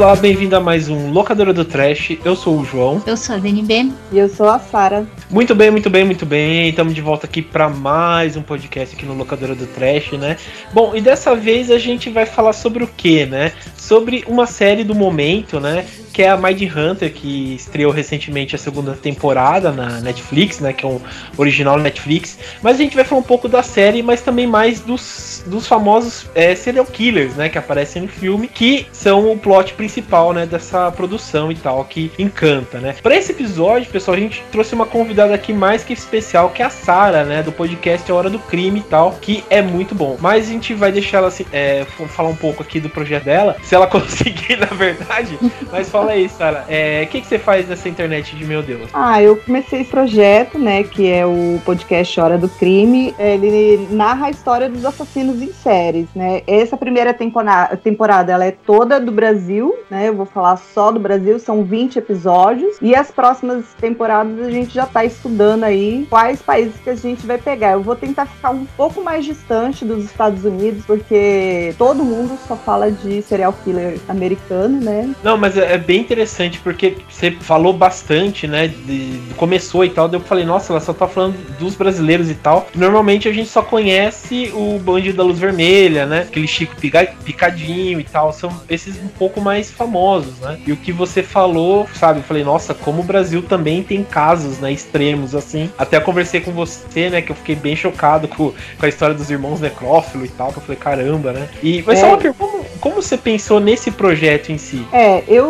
Olá, bem-vindo a mais um Locadora do Trash. Eu sou o João. Eu sou a DNB. E eu sou a Sara. Muito bem, muito bem, muito bem. Estamos de volta aqui para mais um podcast aqui no Locadora do Trash, né? Bom, e dessa vez a gente vai falar sobre o que, né? Sobre uma série do momento, né? Que é a Mind Hunter, que estreou recentemente a segunda temporada na Netflix, né? Que é um original Netflix. Mas a gente vai falar um pouco da série, mas também mais dos, dos famosos é, serial killers, né? Que aparecem no filme, que são o plot principal, né, dessa produção e tal, que encanta, né. Para esse episódio, pessoal, a gente trouxe uma convidada aqui mais que especial, que é a Sara, né, do podcast A Hora do Crime e tal, que é muito bom. Mas a gente vai deixar ela assim, é, falar um pouco aqui do projeto dela, se ela conseguir, na verdade. Mas fala aí, Sara, é, o que, que você faz nessa internet de meu Deus? Ah, eu comecei esse projeto, né, que é o podcast Hora do Crime. Ele narra a história dos assassinos em séries, né. Essa primeira temporada, temporada ela é toda do Brasil, né? Eu vou falar só do Brasil, são 20 episódios. E as próximas temporadas a gente já tá estudando aí quais países que a gente vai pegar. Eu vou tentar ficar um pouco mais distante dos Estados Unidos, porque todo mundo só fala de serial killer americano, né? Não, mas é, é bem interessante, porque você falou bastante, né? De, começou e tal, daí eu falei, nossa, ela só tá falando dos brasileiros e tal. Normalmente a gente só conhece o Bandido da Luz Vermelha, né? Aquele Chico Picadinho e tal. São esses um pouco mais famosos, né? E o que você falou, sabe? Eu falei, nossa, como o Brasil também tem casos, né? Extremos, assim. Até conversei com você, né? Que eu fiquei bem chocado com, com a história dos irmãos necrófilo e tal. Que eu falei, caramba, né? E, mas é. só uma pergunta, como, você pensou nesse projeto em si? É, eu.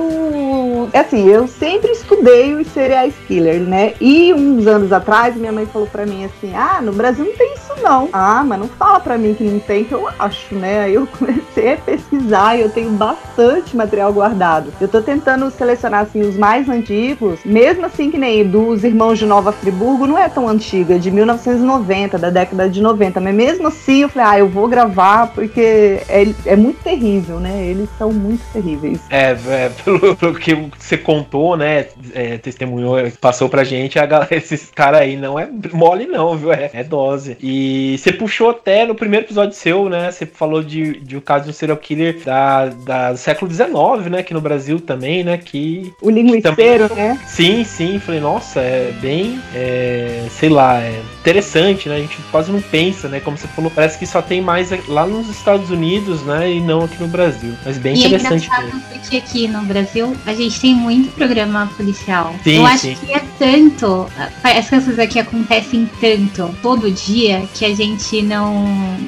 Assim, eu sempre estudei os serial killers, né? E uns anos atrás, minha mãe falou pra mim assim: ah, no Brasil não tem isso não. Ah, mas não fala pra mim que não tem, que eu acho, né? Aí eu comecei a pesquisar e eu tenho bastante material material guardado. Eu tô tentando selecionar assim os mais antigos, mesmo assim que nem dos Irmãos de Nova Friburgo, não é tão antiga, é de 1990, da década de 90, mas mesmo assim eu falei, ah, eu vou gravar porque é, é muito terrível, né? Eles são muito terríveis. É, é pelo, pelo, que você contou, né? É, testemunhou, passou pra gente, a galera, esses caras aí não é mole, não, viu? É, é, dose. E você puxou até no primeiro episódio seu, né? Você falou de, de um caso de um serial killer da, da, do século XIX né? Aqui no Brasil também, né? Que. O linguiceiro, também... né? Sim, sim. Falei, nossa, é bem. É, sei lá, é interessante, né? A gente quase não pensa, né? Como você falou, parece que só tem mais lá nos Estados Unidos, né? E não aqui no Brasil. Mas bem e é interessante. É engraçado porque aqui no Brasil a gente tem muito programa policial. Sim, Eu acho sim. que é tanto. As coisas aqui acontecem tanto todo dia que a gente não,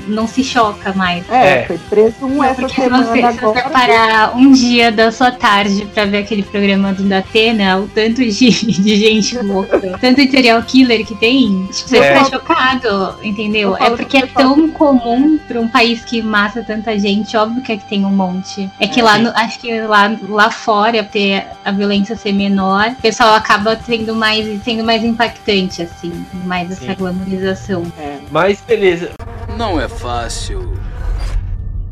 não se choca mais. É, é. foi preso um essa semana você, agora. Se você parar um dia dia da sua tarde pra ver aquele programa do Datena, o tanto de, de gente louca, tanto de serial killer que tem, tipo, você é. fica chocado, entendeu? É porque é tão comum pra um país que mata tanta gente, óbvio que é que tem um monte. É que é, lá, no, acho que lá, lá fora, ter a violência ser menor, o pessoal acaba sendo mais, sendo mais impactante, assim, mais essa Sim. glamorização. É. Mas beleza. Não é fácil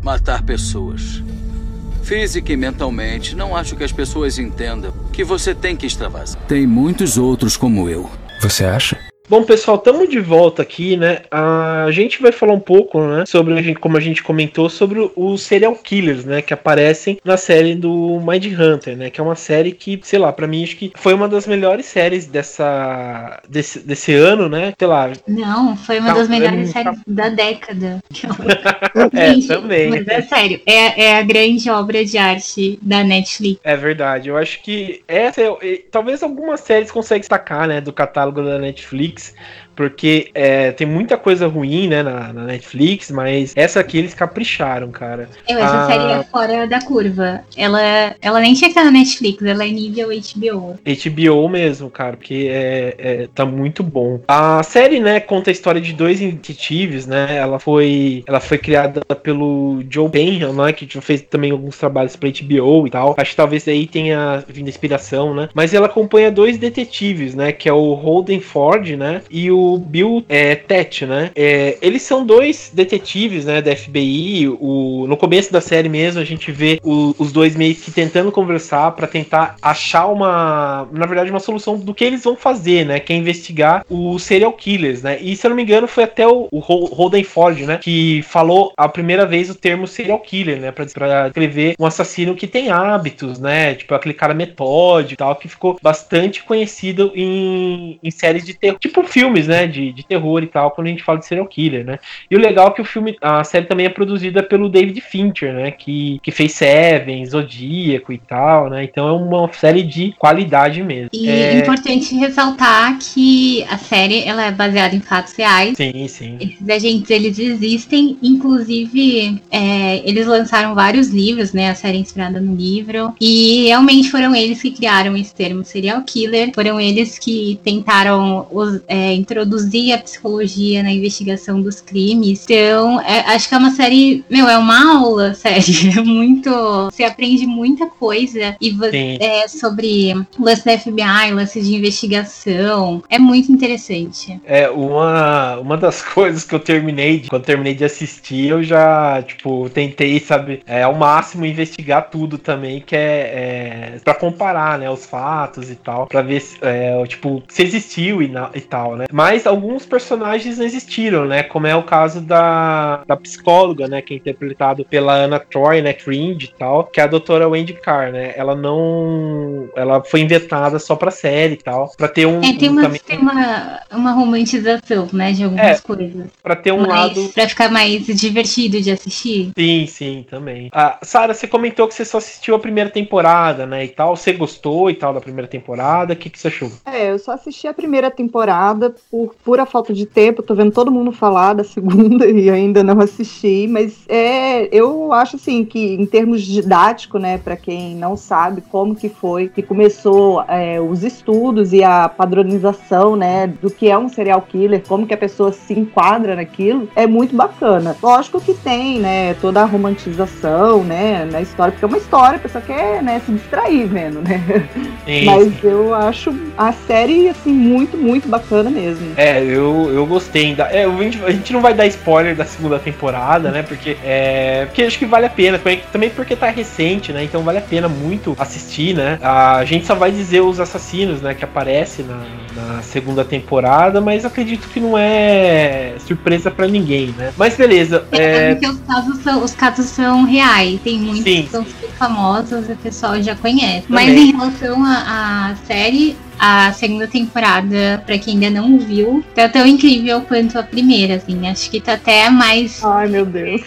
matar pessoas física e mentalmente, não acho que as pessoas entendam que você tem que extravasar. Tem muitos outros como eu. Você acha? Bom, pessoal, estamos de volta aqui, né? A gente vai falar um pouco, né, sobre como a gente comentou sobre os serial killers, né, que aparecem na série do Mind Hunter, né, que é uma série que, sei lá, para mim acho que foi uma das melhores séries dessa desse, desse ano, né? Sei lá. Não, foi uma tá, das melhores séries da década. é, também. Mas é sério, é, é a grande obra de arte da Netflix. É verdade. Eu acho que essa é, talvez algumas séries conseguem destacar, né, do catálogo da Netflix Netflix porque é, tem muita coisa ruim, né, na, na, Netflix, mas essa aqui eles capricharam, cara. Eu, essa a... série é fora da curva. Ela, ela nem tinha que estar na Netflix, ela é nível HBO. HBO mesmo, cara, porque é, é, tá muito bom. A série, né, conta a história de dois detetives, né, ela foi, ela foi criada pelo Joe Benham, né, que já fez também alguns trabalhos pra HBO e tal. Acho que talvez aí tenha vindo inspiração, né, mas ela acompanha dois detetives, né, que é o Holden Ford, né, né? E o Bill é, Tet, né? É, eles são dois detetives, né? Da FBI. O, no começo da série mesmo, a gente vê o, os dois meio que tentando conversar para tentar achar uma, na verdade, uma solução do que eles vão fazer, né? Que é investigar os serial killers, né? E se eu não me engano, foi até o, o Holden Ford, né? Que falou a primeira vez o termo serial killer, né? Pra, pra descrever um assassino que tem hábitos, né? Tipo aquele cara metódico e tal, que ficou bastante conhecido em, em séries de terror, tipo filmes, né? De, de terror e tal, quando a gente fala de serial killer, né? E o legal é que o filme, a série também é produzida pelo David Fincher, né? Que, que fez Seven, Zodíaco e tal, né? Então é uma série de qualidade mesmo. E é importante ressaltar que a série ela é baseada em fatos reais. Sim, sim. Esses agentes eles existem, inclusive é, eles lançaram vários livros, né? A série é inspirada no livro. E realmente foram eles que criaram esse termo serial killer. Foram eles que tentaram os, é, introduzir a psicologia na investigação dos crimes. Então, é, acho que é uma série, meu, é uma aula, série. É muito. Você aprende muita coisa e é, sobre lance da FBI, lance de investigação. É muito interessante. É, uma, uma das coisas que eu terminei, de- quando terminei de assistir, eu já, tipo, tentei, sabe, é, ao máximo investigar tudo também, que é, é para comparar, né, os fatos e tal, pra ver, se, é, tipo, se existiu e, na- e tal, né. Mas alguns personagens não existiram, né, como é o caso da, da psicóloga, né, que é interpretado pela Anna Troy, né, Cringe e tal, que é a doutora Wendy Carr, né, ela não, ela foi inventada só pra série e tal, pra ter um, É, tem, um uma, também- tem uma, uma romantização, né, de algumas É, coisas. pra ter um Mas lado pra ficar mais divertido de assistir. Sim, sim, também. Ah, Sara, você comentou que você só assistiu a primeira temporada, né, e tal. Você gostou e tal da primeira temporada? O que, que você achou? É, eu só assisti a primeira temporada por pura falta de tempo. Tô vendo todo mundo falar da segunda e ainda não assisti, mas é, eu acho assim que em termos didático, né, para quem não sabe como que foi que começou é, os estudos e a padronização, né, do que é um serial killer, como que a pessoa se enquadra naquilo, é muito bacana. Lógico que tem, né, toda a romantização, né, na história, porque é uma história, a pessoa quer, né, se distrair vendo, né? Sim, Mas eu acho a série, assim, muito, muito bacana mesmo. É, eu, eu gostei ainda. É, a, gente, não vai dar spoiler da segunda temporada, né? Porque é. Porque acho que vale a pena. Também, porque tá recente, né? Então vale a pena muito assistir, né? A gente só vai dizer os assassinos, né? Que aparece na, na segunda temporada, mas acredito que não é surpresa pra ninguém, né? Mas beleza. É, É, porque os casos, são, os casos são reais. Tem muitos Sim, que são famosos e o pessoal já conhece. Também. Mas em relação à série, a segunda temporada, pra quem ainda não viu, tá tão incrível quanto a primeira, assim. Acho que tá até mais Ai, meu Deus.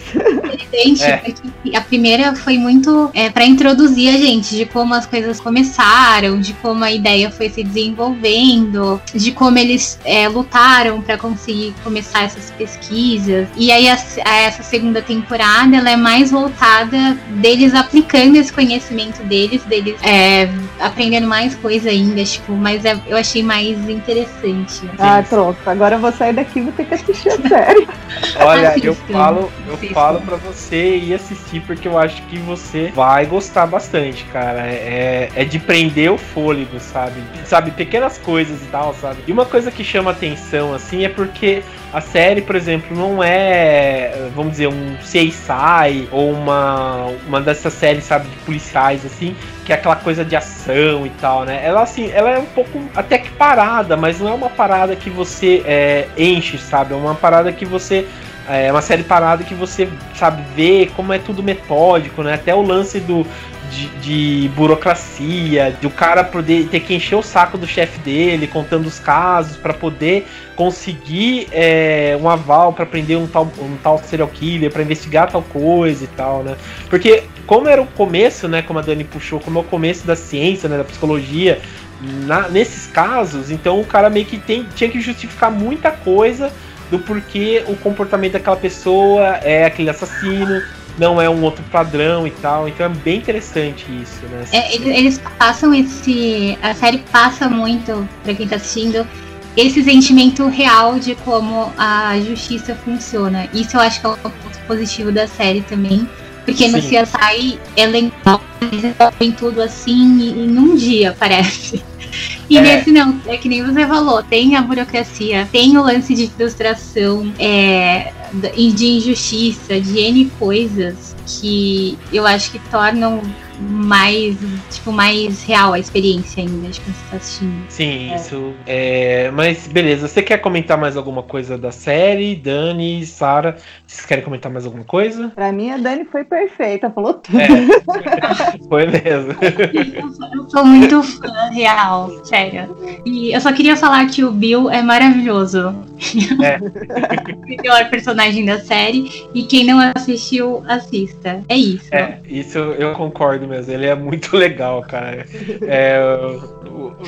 Interessante, É. porque a primeira foi muito é, para introduzir a gente de como as coisas começaram, de como a ideia foi se desenvolvendo, de como eles é, lutaram para conseguir começar essas pesquisas. E aí a- a- essa segunda temporada ela é mais voltada deles aplicando esse conhecimento deles, deles é, aprendendo mais coisa ainda, tipo, mas é- eu achei mais interessante. Ai, pronto. Agora eu vou sair daqui e vou ter que assistir a série. Olha, Assistam. eu falo, eu Assistam. falo para você ir assistir porque eu acho que você vai gostar bastante, cara. É, é de prender o fôlego, sabe? Sabe, pequenas coisas e tal, sabe? E uma coisa que chama atenção, assim, é porque a série, por exemplo, não é, vamos dizer, um CSI ou uma, uma dessas séries, sabe, de policiais, assim, que é aquela coisa de ação e tal, né? Ela, assim, ela é um pouco até que parada, mas não é uma parada que você é, enche, sabe? É uma parada que você é uma série parada que você sabe ver como é tudo metódico, né? Até o lance do de, de burocracia, de o cara poder ter que encher o saco do chefe dele, contando os casos para poder conseguir é, um aval para prender um tal, um tal serial killer, para investigar tal coisa e tal, né? Porque como era o começo, né? Como a Dani puxou, como é o começo da ciência, né? Da psicologia, na- nesses casos, então o cara meio que tem, tinha que justificar muita coisa do porquê o comportamento daquela pessoa é aquele assassino, não é um outro padrão e tal. Então é bem interessante isso, né? É, eles, eles passam esse. A série passa muito, pra quem tá assistindo, esse sentimento real de como a justiça funciona. Isso eu acho que é um ponto positivo da série também. Porque no Sim. CSI é legal, eles resolvem tudo assim em um dia, parece. E é. nesse não, é que nem você falou, tem a burocracia, tem o lance de frustração, é, de injustiça, de N coisas que eu acho que tornam mais, tipo, mais real a experiência ainda de quando você tá assistindo. Sim, é. isso. É, mas beleza, você quer comentar mais alguma coisa da série? Dani, Sara, vocês querem comentar mais alguma coisa? Pra mim, a Dani foi perfeita, falou tudo. É, foi mesmo. Eu sou muito fã, real, sério. E eu só queria falar que o Bill é maravilhoso. É. o melhor personagem da série. E quem não assistiu, assista. É isso. É, isso eu concordo mesmo. Ele é muito legal, cara. É,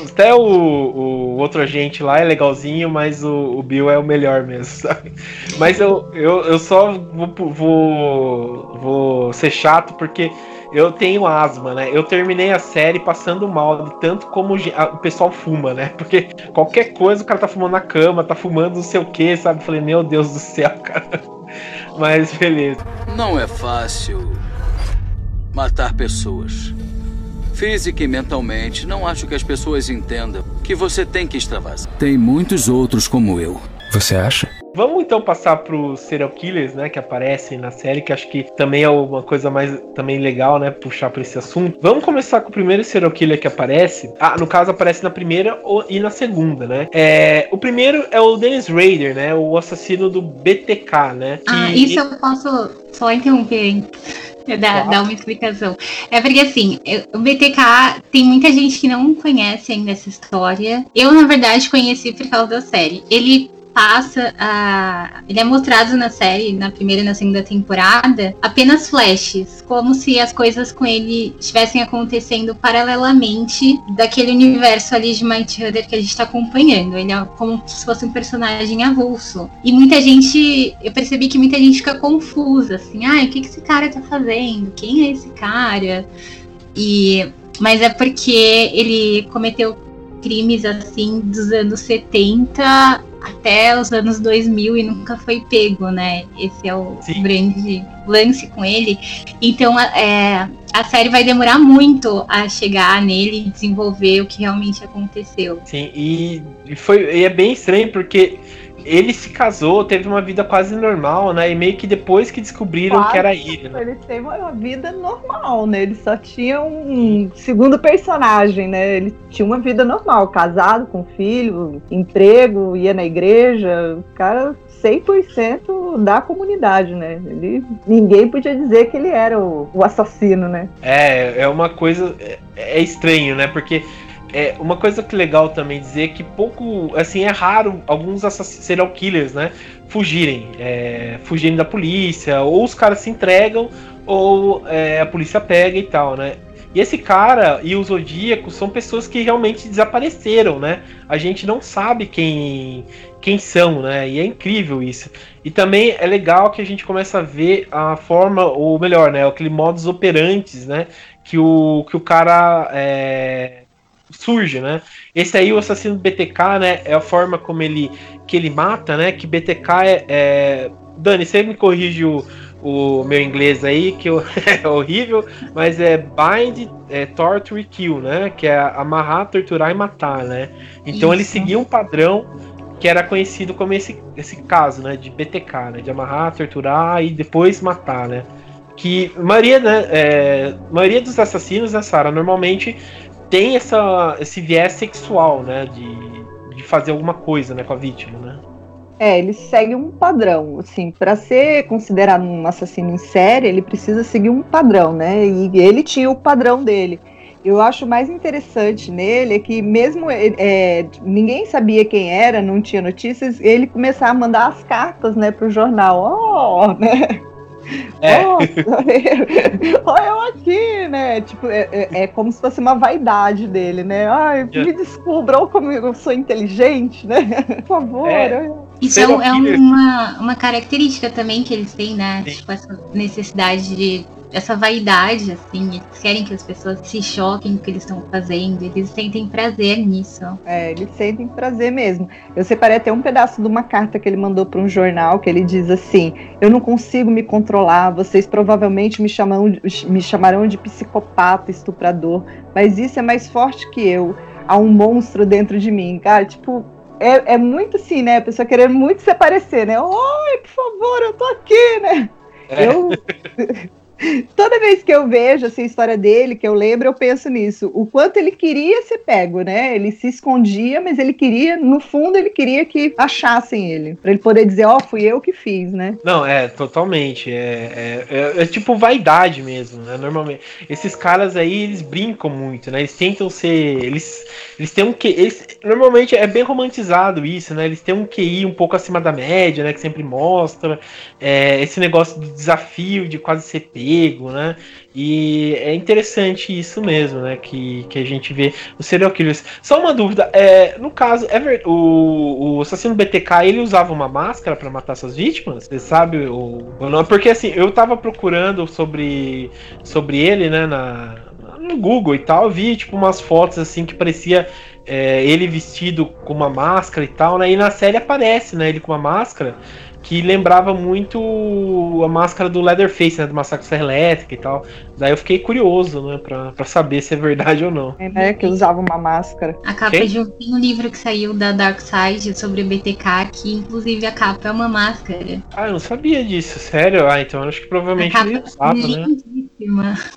até o, o, outro agente lá é legalzinho, mas o, o, Bill é o melhor mesmo, sabe? Mas eu, eu, eu só vou, vou, vou ser chato porque eu tenho asma, né? Eu terminei a série passando mal, tanto como o pessoal fuma, né? Porque qualquer coisa o cara tá fumando na cama, tá fumando não sei o que, sabe? Falei, meu Deus do céu, cara. Mas beleza. Não é fácil matar pessoas. Física e mentalmente, não acho que as pessoas entendam que você tem que extravasar. Tem muitos outros como eu. Você acha? Vamos então passar para serial killers, né, que aparecem na série, que acho que também é uma coisa mais também legal, né, puxar para esse assunto. Vamos começar com o primeiro serial killer que aparece. Ah, no caso aparece na primeira e na segunda, né? É, o primeiro é o Dennis Rader, né, o assassino do BTK, né? Ah, isso eu posso só interromper, Dar, dar uma explicação. É porque assim, o BTK tem muita gente que não conhece ainda essa história. Eu, na verdade, conheci por causa da série. Ele passa a. Ele é mostrado na série, na primeira e na segunda temporada, apenas flashes, como se as coisas com ele estivessem acontecendo paralelamente daquele universo ali de Might Hunter que a gente está acompanhando. Ele é como se fosse um personagem avulso. E muita gente. Eu percebi que muita gente fica confusa, assim, ah, o que, que esse cara tá fazendo? Quem é esse cara? E. Mas é porque ele cometeu crimes assim dos anos 70 até os anos 2000 e nunca foi pego, né? Esse é o Sim. grande lance com ele. Então, é, a série vai demorar muito a chegar nele e desenvolver o que realmente aconteceu. Sim, e, foi, e é bem estranho porque ele se casou, teve uma vida quase normal, né? E meio que depois que descobriram quase, que era ele, né? Ele teve uma vida normal, né? Ele só tinha um segundo personagem, né? Ele tinha uma vida normal, casado, com filho, emprego, ia na igreja. O cara 100% da comunidade, né? Ele, ninguém podia dizer que ele era o, o assassino, né? É, é uma coisa. É, é estranho, né? Porque é, uma coisa que é legal também dizer que pouco, assim, é raro alguns serial killers, né, fugirem, é, fugirem da polícia, ou os caras se entregam, ou é, a polícia pega e tal, né. E esse cara e o Zodíaco são pessoas que realmente desapareceram, né? A gente não sabe quem, quem são, né? E é incrível isso. E também é legal que a gente começa a ver a forma, ou melhor, né? Aquele modus operantes, né? Que o, que o cara é, surge, né? Esse aí, o assassino do BTK, né? É a forma como ele que ele mata, né? Que BTK é. é... Dani, você me corrige o, o meu inglês aí, que eu, é horrível, mas é bind, é, torture kill, né? Que é amarrar, torturar e matar, né? Então Isso. ele seguia um padrão que era conhecido como esse, esse caso, né? De BTK, né? De amarrar, torturar e depois matar, né? Que maioria, né? É, maioria dos assassinos, né, Sara, normalmente tem essa, esse viés sexual, né? De, de fazer alguma coisa né, com a vítima, né? É, ele segue um padrão, assim, para ser considerado um assassino em série, ele precisa seguir um padrão, né? E ele tinha o padrão dele. Eu acho mais interessante nele é que mesmo é, ninguém sabia quem era, não tinha notícias, ele começar a mandar as cartas, né, pro jornal, ó, oh, né? É. olha eu aqui, né? Tipo, é, é, é, como se fosse uma vaidade dele, né? Ai, me descubram como eu sou inteligente, né? Por favor. É. Isso é, é, uma, uma característica também que eles têm, né? Sim. Tipo, essa necessidade de essa vaidade, assim, eles querem que as pessoas se choquem com o que eles estão fazendo, eles sentem prazer nisso. É, eles sentem prazer mesmo. Eu separei até um pedaço de uma carta que ele mandou para um jornal que ele diz assim: Eu não consigo me controlar, vocês provavelmente me, chamam, me chamarão de psicopata, estuprador, mas isso é mais forte que eu. há um monstro dentro de mim, cara. Tipo, é, é muito assim, né? A pessoa querendo muito se aparecer, né? Oi, por favor, eu tô aqui, né? É. Eu. Toda vez que eu vejo assim, a história dele, que eu lembro, eu penso nisso. O quanto ele queria ser pego, né? Ele se escondia, mas ele queria, no fundo, ele queria que achassem ele. Pra ele poder dizer, ó, oh, fui eu que fiz, né? Não, é, totalmente. É, é, é, é, tipo vaidade mesmo, né? Normalmente. Esses caras aí, eles brincam muito, né? Eles tentam ser. Eles, eles têm um que. Eles, normalmente é bem romantizado isso, né? Eles têm um QI um pouco acima da média, né? Que sempre mostra. É, esse negócio do desafio de quase ser apego, né? E é interessante isso mesmo, né? Que, que a gente vê os serial killers. Só uma dúvida, é, no caso, é ver, o, o assassino BTK ele usava uma máscara para matar suas vítimas? Você sabe o, o nome? Porque assim, eu tava procurando sobre, sobre ele, né? Na, no Google e tal, vi tipo umas fotos assim que parecia é, ele vestido com uma máscara e tal, né? E na série aparece, né? Ele com uma máscara que lembrava muito a máscara do Leatherface, né, do Massacre Serra Elétrica e tal. Daí eu fiquei curioso, né, pra, pra saber se é verdade ou não. É, né, que usava uma máscara. A capa Quem? de um, um, livro que saiu da Dark Side sobre o BTK, que inclusive a capa é uma máscara. Ah, eu não sabia disso, sério? Ah, então acho que provavelmente ele usava, né?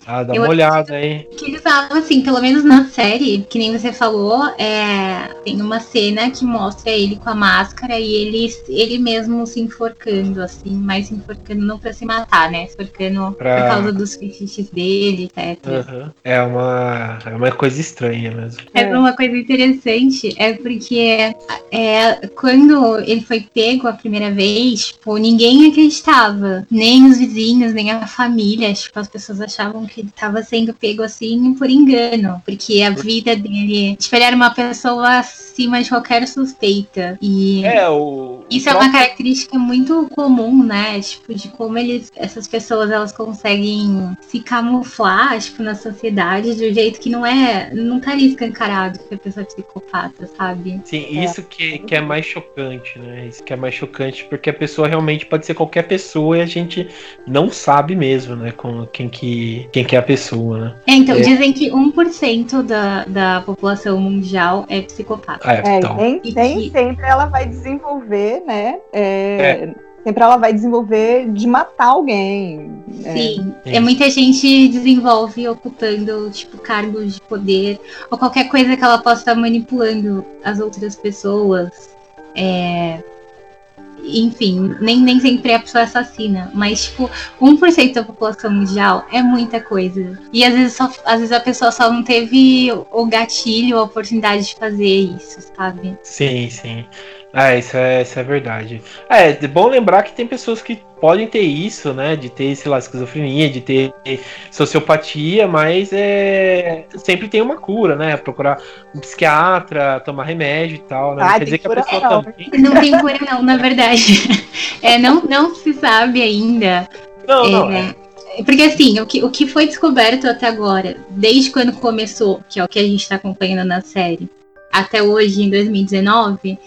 Ah, dá eu uma olhada aí. Que ele usava, assim, pelo menos na série, que nem você falou, é, tem uma cena que mostra ele com a máscara e ele, ele mesmo se enforcando, assim, mas enforcando não pra se matar, né? Enforcando pra... por causa dos fetiches dele, etc. Uhum. É, uma, é uma coisa estranha mesmo. É, é uma coisa interessante, é porque é, quando ele foi pego a primeira vez, tipo, ninguém acreditava. Nem os vizinhos, nem a família. Tipo, as pessoas achavam que ele estava sendo pego assim por engano. Porque a vida dele. Tipo, ele era uma pessoa acima de qualquer suspeita. E é, o, isso o é uma característica muito comum, né? Tipo, de como eles, essas pessoas elas conseguem se camuflar, tipo, na sociedade de um jeito que não é. Não tá ali escancarado que a pessoa é psicopata, sabe? Sim, é. isso que, que é mais chocante, né? Isso que é mais chocante, porque a pessoa realmente pode ser qualquer pessoa e a gente não sabe mesmo, né? Com quem que, quem que é a pessoa, né? É, então, é. dizem que 1% da, da população mundial é psicopata. É, é então. nem, nem sempre ela vai desenvolver, né? É, é. Sempre ela vai desenvolver de matar alguém. É. Sim. É. é. Muita gente desenvolve ocupando, tipo, cargos de poder. Ou qualquer coisa que ela possa estar manipulando as outras pessoas. É, enfim, nem, nem sempre a pessoa assassina, mas tipo, 1% da população mundial é muita coisa. E às vezes, só, às vezes a pessoa só não teve o gatilho, a oportunidade de fazer isso, sabe? Sim, sim. É, isso é, isso é verdade. É, é bom lembrar que tem pessoas que podem ter isso, né? De ter, sei lá, esquizofrenia, de ter sociopatia, mas é, sempre tem uma cura, né? Procurar um psiquiatra, tomar remédio e tal, né? Ah, quer dizer que a pessoa não. também. Não tem cura, não, na verdade. É, não, não se sabe ainda. Não, é, não. É. Porque assim, o que, o que foi descoberto até agora, desde quando começou, que é o que a gente está acompanhando na série, até hoje, em 2019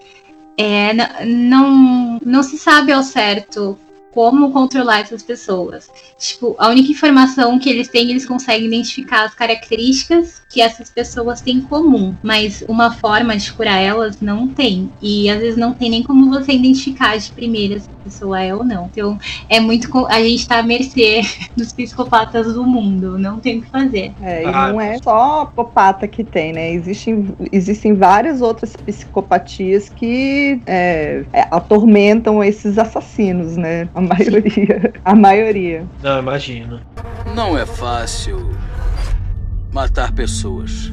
é, não, não se sabe ao certo como controlar essas pessoas. Tipo, a única informação que eles têm, eles conseguem identificar as características que essas pessoas têm em comum, mas uma forma de curar elas não tem. E às vezes não tem nem como você identificar de primeira se a pessoa é ou não. Então, é muito a gente tá à mercê dos psicopatas do mundo, não tem o que fazer. É, e ah, não é só psicopata que tem, né? Existem, existem várias outras psicopatias que é, é, atormentam esses assassinos, né? A maioria. A maioria. Não, imagino. Não é fácil matar pessoas.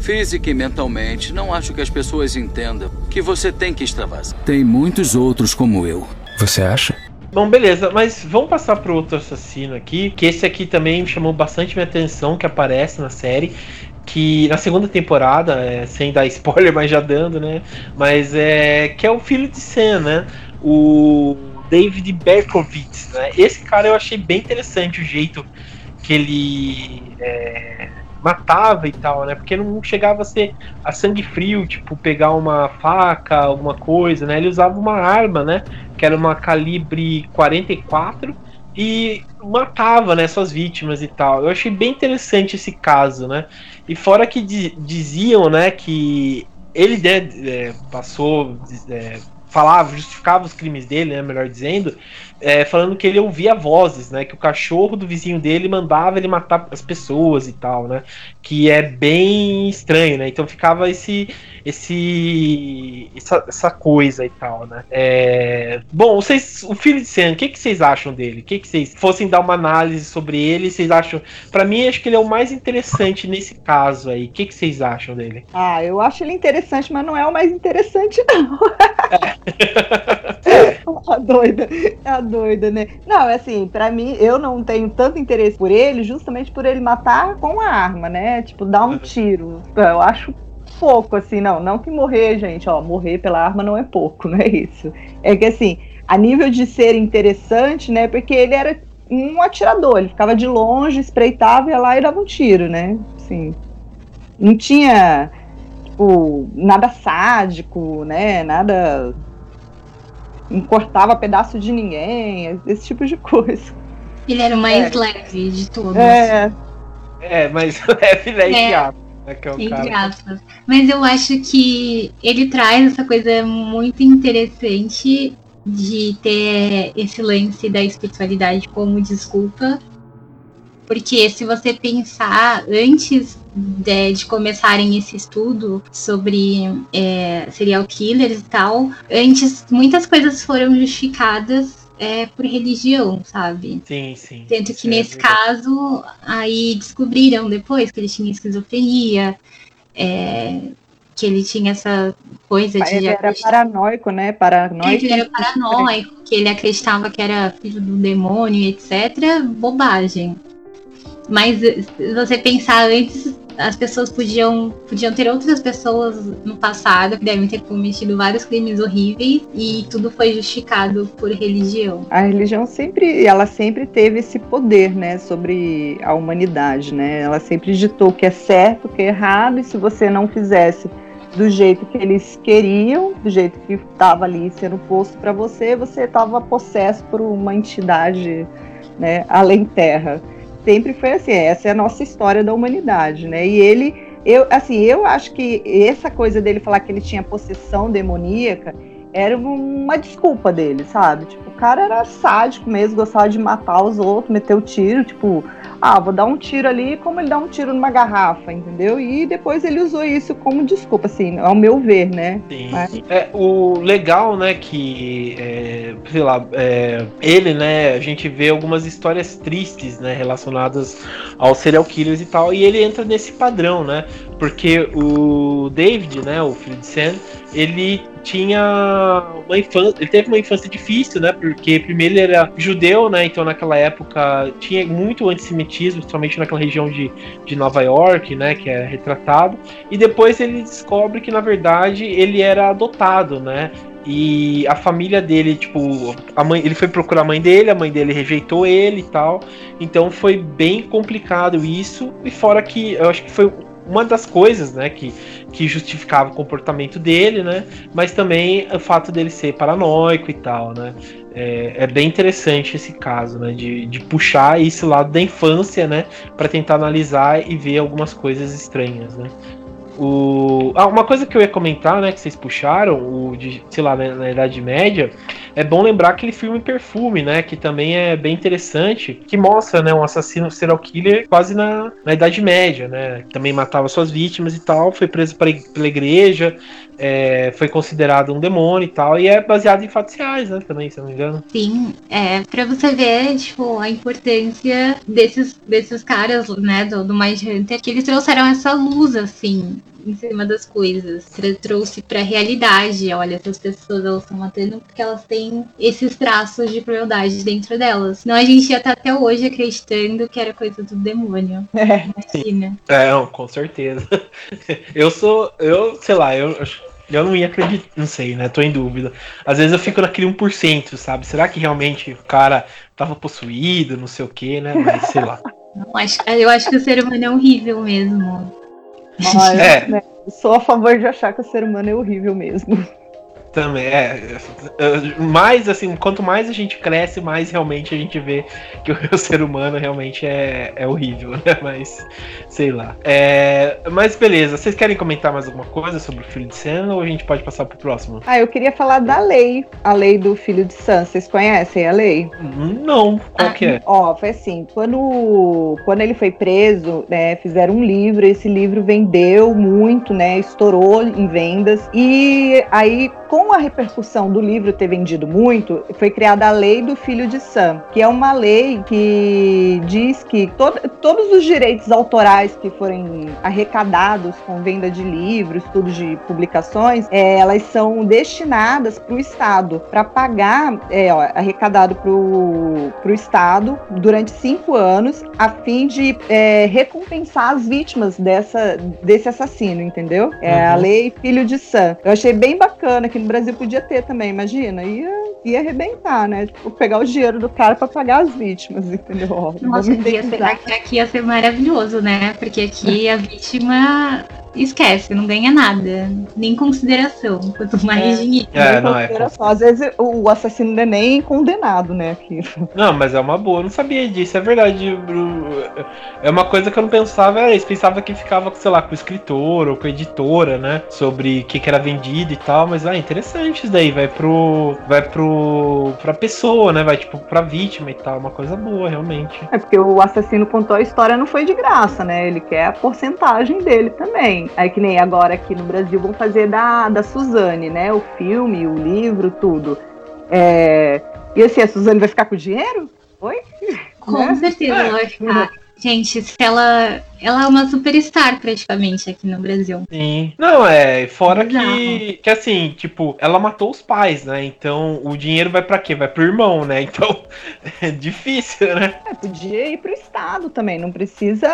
Física e mentalmente, não acho que as pessoas entendam que você tem que extravasar. Tem muitos outros como eu. Você acha? Bom, beleza, mas vamos passar pro outro assassino aqui, que esse aqui também chamou bastante minha atenção, que aparece na série, que na segunda temporada, é, sem dar spoiler, mas já dando, né? Mas é que é o filho de Sam, né? O David Berkowitz, né? Esse cara eu achei bem interessante o jeito que ele é, matava e tal, né? Porque não chegava a ser a sangue frio, tipo, pegar uma faca, alguma coisa, né? Ele usava uma arma, né? Que era uma calibre 44 e matava, né, suas vítimas e tal. Eu achei bem interessante esse caso, né? E fora que diziam, né, que ele né, é, passou, é, falava, justificava os crimes dele, né, melhor dizendo, é, falando que ele ouvia vozes, né? Que o cachorro do vizinho dele mandava ele matar as pessoas e tal, né? Que é bem estranho, né? Então ficava esse esse essa, essa coisa e tal, né? É... Bom, vocês, o filho de Sam, o que, que vocês acham dele? O que, que vocês fossem dar uma análise sobre ele? Vocês acham? Para mim, acho que ele é o mais interessante nesse caso aí. O que, que vocês acham dele? Ah, eu acho ele interessante, mas não é o mais interessante não. É. a doida, a doida, né? Não, é assim, para mim, eu não tenho tanto interesse por ele, justamente por ele matar com a arma, né? Tipo, dar um tiro. Eu acho pouco, assim, não. Não que morrer, gente, ó, morrer pela arma não é pouco, não é isso. É que, assim, a nível de ser interessante, né? Porque ele era um atirador, ele ficava de longe, espreitava, ia lá e dava um tiro, né? Assim, não tinha, tipo, nada sádico, né? Nada cortava pedaço de ninguém, esse tipo de coisa. Ele era o mais é. leve de todos. É, é mas leve, né? É. Né, que é Entre aspas. Mas eu acho que ele traz essa coisa muito interessante de ter esse lance da espiritualidade como desculpa. Porque se você pensar antes de, de começarem esse estudo sobre é, serial killers e tal, antes muitas coisas foram justificadas é, por religião, sabe? Sim, sim. Tanto que nesse é caso, aí descobriram depois que ele tinha esquizofrenia, é, que ele tinha essa coisa de. Ele era paranoico, né? Paranoico. É, ele era paranoico, que ele acreditava que era filho do demônio, etc. Bobagem. Mas se você pensar antes, as pessoas podiam, podiam ter outras pessoas no passado que devem ter cometido vários crimes horríveis e tudo foi justificado por religião. A religião sempre, ela sempre teve esse poder, né, sobre a humanidade, né? Ela sempre ditou o que é certo, o que é errado e se você não fizesse do jeito que eles queriam, do jeito que estava ali sendo posto para você, você estava possesso por uma entidade, né, além terra sempre foi assim, essa é a nossa história da humanidade, né? E ele, eu, assim, eu acho que essa coisa dele falar que ele tinha possessão demoníaca era uma desculpa dele, sabe? Tipo, o cara era sádico mesmo, gostava de matar os outros, meter o tiro, tipo, ah, vou dar um tiro ali como ele dá um tiro numa garrafa, entendeu? E depois ele usou isso como desculpa, assim, ao meu ver, né? Sim. Mas... É, o legal, né, que, é, sei lá, é, ele, né, a gente vê algumas histórias tristes, né, relacionadas aos serial killers e tal, e ele entra nesse padrão, né? Porque o David, né, o filho de Sam, ele tinha uma infância, ele teve uma infância difícil, né? Porque primeiro ele era judeu, né? Então naquela época tinha muito antissemitismo, principalmente naquela região de, de Nova York, né? Que é retratado. E depois ele descobre que na verdade ele era adotado, né? E a família dele, tipo, a mãe, ele foi procurar a mãe dele, a mãe dele rejeitou ele e tal. Então foi bem complicado isso. E fora que eu acho que foi uma das coisas, né, que, que justificava o comportamento dele, né, mas também o fato dele ser paranoico e tal, né. É, é bem interessante esse caso, né, de, de puxar esse lado da infância, né, para tentar analisar e ver algumas coisas estranhas, né. O... Ah, uma coisa que eu ia comentar, né, que vocês puxaram, o de, sei lá, na, na, Idade Média, é bom lembrar aquele filme Perfume, né, que também é bem interessante, que mostra, né, um assassino serial killer quase na, na Idade Média, né, também matava suas vítimas e tal, foi preso pela igreja, é, foi considerado um demônio e tal, e é baseado em fatos reais, né, também, se não me engano. Sim, é, pra você ver, tipo, a importância desses, desses caras, né, do, do Mind Hunter, que eles trouxeram essa luz, assim, em cima das coisas. Trouxe pra realidade. Olha, essas pessoas elas estão matando porque elas têm esses traços de crueldade dentro delas. Não a gente já tá até hoje acreditando que era coisa do demônio. É. Imagina. É, com certeza. Eu sou. Eu, sei lá, eu. Eu não ia acreditar, não sei, né? Tô em dúvida. Às vezes eu fico naquele 1%, sabe? Será que realmente o cara tava possuído, não sei o que, né? Mas sei lá. Não, acho, eu acho que o ser humano é horrível mesmo. Mas, é. né, sou a favor de achar que o ser humano é horrível mesmo. Também, é. Mais, assim, quanto mais a gente cresce, mais realmente a gente vê que o ser humano realmente é, é horrível, né? Mas, sei lá. É, mas beleza, vocês querem comentar mais alguma coisa sobre o Filho de Sam ou a gente pode passar pro próximo? Ah, eu queria falar da lei, a lei do Filho de Sam. Vocês conhecem a lei? Não, qual ah, que é? Ó, foi assim, quando, quando ele foi preso, né, fizeram um livro, esse livro vendeu muito, né, estourou em vendas, e aí, com a repercussão do livro ter vendido muito, foi criada a lei do Filho de Sam, que é uma lei que diz que to todos os direitos autorais que forem arrecadados com venda de livros, estudos de publicações, é, elas são destinadas para o Estado, para pagar, é, ó, arrecadado para o Estado durante cinco anos, a fim de é, recompensar as vítimas dessa, desse assassino, entendeu? É uhum. a lei Filho de Sam. Eu achei bem bacana que no Brasil podia ter também, imagina. Ia, ia arrebentar, né? Tipo, pegar o dinheiro do cara para pagar as vítimas, entendeu? Nossa, ia ser, aqui ia ser maravilhoso, né? Porque aqui a vítima esquece, não ganha nada, nem consideração, quanto mais é. dinheiro. É, não, é Às vezes o assassino não é nem condenado, né? Aqui. Não, mas é uma boa, eu não sabia disso, é verdade. É uma coisa que eu não pensava, era isso, pensava que ficava, sei lá, com o escritor ou com a editora, né? Sobre o que, que era vendido e tal, mas ah, interessante isso daí, vai pro. Vai pro. pra pessoa, né? Vai tipo pra vítima e tal, uma coisa boa, realmente. É porque o assassino contou a história não foi de graça, né? Ele quer a porcentagem dele também. É que nem agora aqui no Brasil vão fazer da, da Suzane, né? O filme, o livro, tudo. É... E assim, a Suzane vai ficar com o dinheiro? Oi? Com né? certeza ela vai ficar. Gente, se ela ela é uma superstar praticamente aqui no Brasil. Sim. Não, é. Fora que, que assim, tipo, ela matou os pais, né? Então o dinheiro vai para quê? Vai pro irmão, né? Então é difícil, né? É, podia ir pro Estado também, não precisa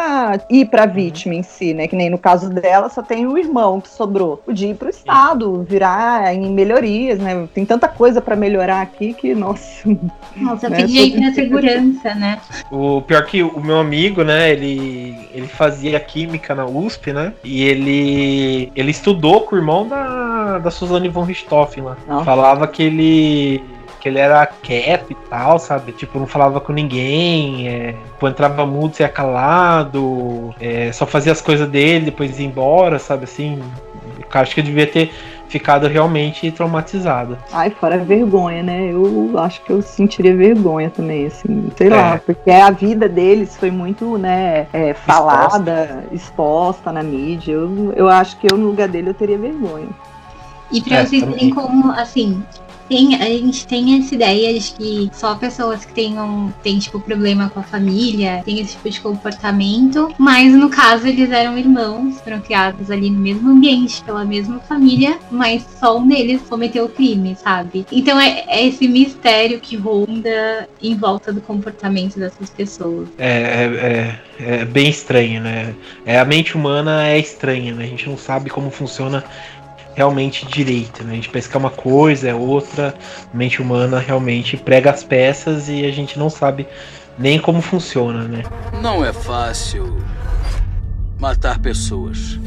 ir pra uhum. vítima em si, né? Que nem no caso dela só tem o irmão que sobrou. Podia ir pro Estado, virar em melhorias, né? Tem tanta coisa para melhorar aqui que, nossa. Nossa, né? pedia ir pra segurança, né? O pior que o meu amigo, né? Ele, ele fazia química na USP, né? E ele ele estudou com o irmão da, da Suzane von Richthofen lá. Não. Falava que ele que ele era quieto e tal, sabe? Tipo, não falava com ninguém, é, tipo, entrava mudo, saia calado, é, só fazia as coisas dele, depois ia embora, sabe? Assim, acho que devia ter ficado realmente traumatizada. Ai, fora vergonha, né? Eu acho que eu sentiria vergonha também, assim, sei é. lá, porque a vida deles foi muito, né, é, falada, exposta. exposta. na mídia. Eu, eu acho que eu, no lugar dele, eu teria vergonha. E pra é, vocês verem como, assim, tem, a gente tem essa ideia de que só pessoas que tenham, tem, tipo, problema com a família, tem esse tipo de comportamento, mas no caso eles eram irmãos, foram criados ali no mesmo ambiente, pela mesma família, mas só um deles cometeu o crime, sabe? Então é, é esse mistério que ronda em volta do comportamento dessas pessoas. É, é, é, é bem estranho, né? É, a mente humana é estranha, né? A gente não sabe como funciona realmente direito, né? A gente pensa que é uma coisa, é outra. A mente humana realmente prega as peças e a gente não sabe nem como funciona, né? Não é fácil matar pessoas.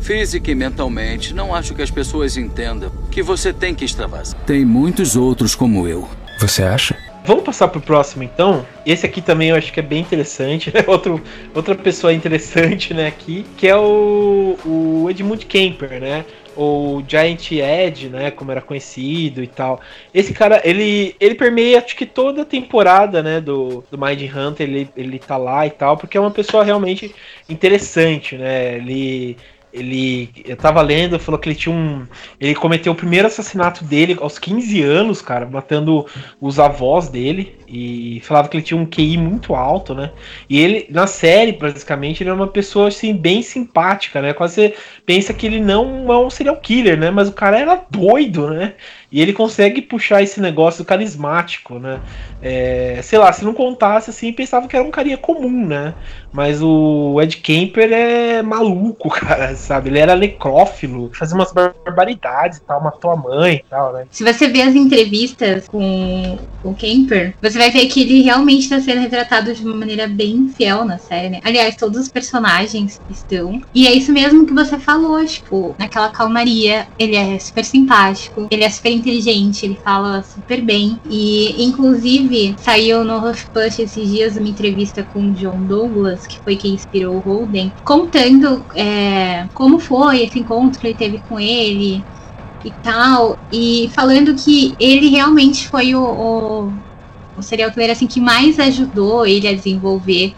Física e mentalmente, não acho que as pessoas entendam que você tem que extravasar. Tem muitos outros como eu. Você acha? Vamos passar pro próximo então. Esse aqui também eu acho que é bem interessante, né? Outro, outra pessoa interessante, né, aqui, que é o, o Edmund Kemper, né? Ou Giant Ed, né, como era conhecido e tal. Esse cara, ele, ele permeia acho que toda a temporada, né, do, do Mind Hunter, ele, ele tá lá e tal, porque é uma pessoa realmente interessante, né, ele ele eu tava lendo, falou que ele tinha um. Ele cometeu o primeiro assassinato dele aos 15 anos, cara, matando os avós dele. E falava que ele tinha um QI muito alto, né? E ele, na série, basicamente, ele é uma pessoa assim, bem simpática, né? Quase você pensa que ele não é um serial killer, né? Mas o cara era doido, né? E ele consegue puxar esse negócio carismático, né? É, sei lá, se não contasse assim, pensava que era um carinha comum, né? Mas o Ed Kemper é maluco, cara. sabe? Ele era necrófilo, fazia umas barbaridades e tal, matou a mãe e tal, né? Se você ver as entrevistas com o Kemper, você vai ver que ele realmente está sendo retratado de uma maneira bem fiel na série, né? Aliás, todos os personagens estão. E é isso mesmo que você falou, tipo, naquela calmaria. Ele é super simpático, ele é super inteligente, ele fala super bem. E, inclusive, saiu no HuffPuff esses dias uma entrevista com o John Douglas, que foi quem inspirou o Holden, contando é, como foi esse encontro que ele teve com ele e tal, e falando que ele realmente foi o, o, o serial killer assim, que mais ajudou ele a desenvolver,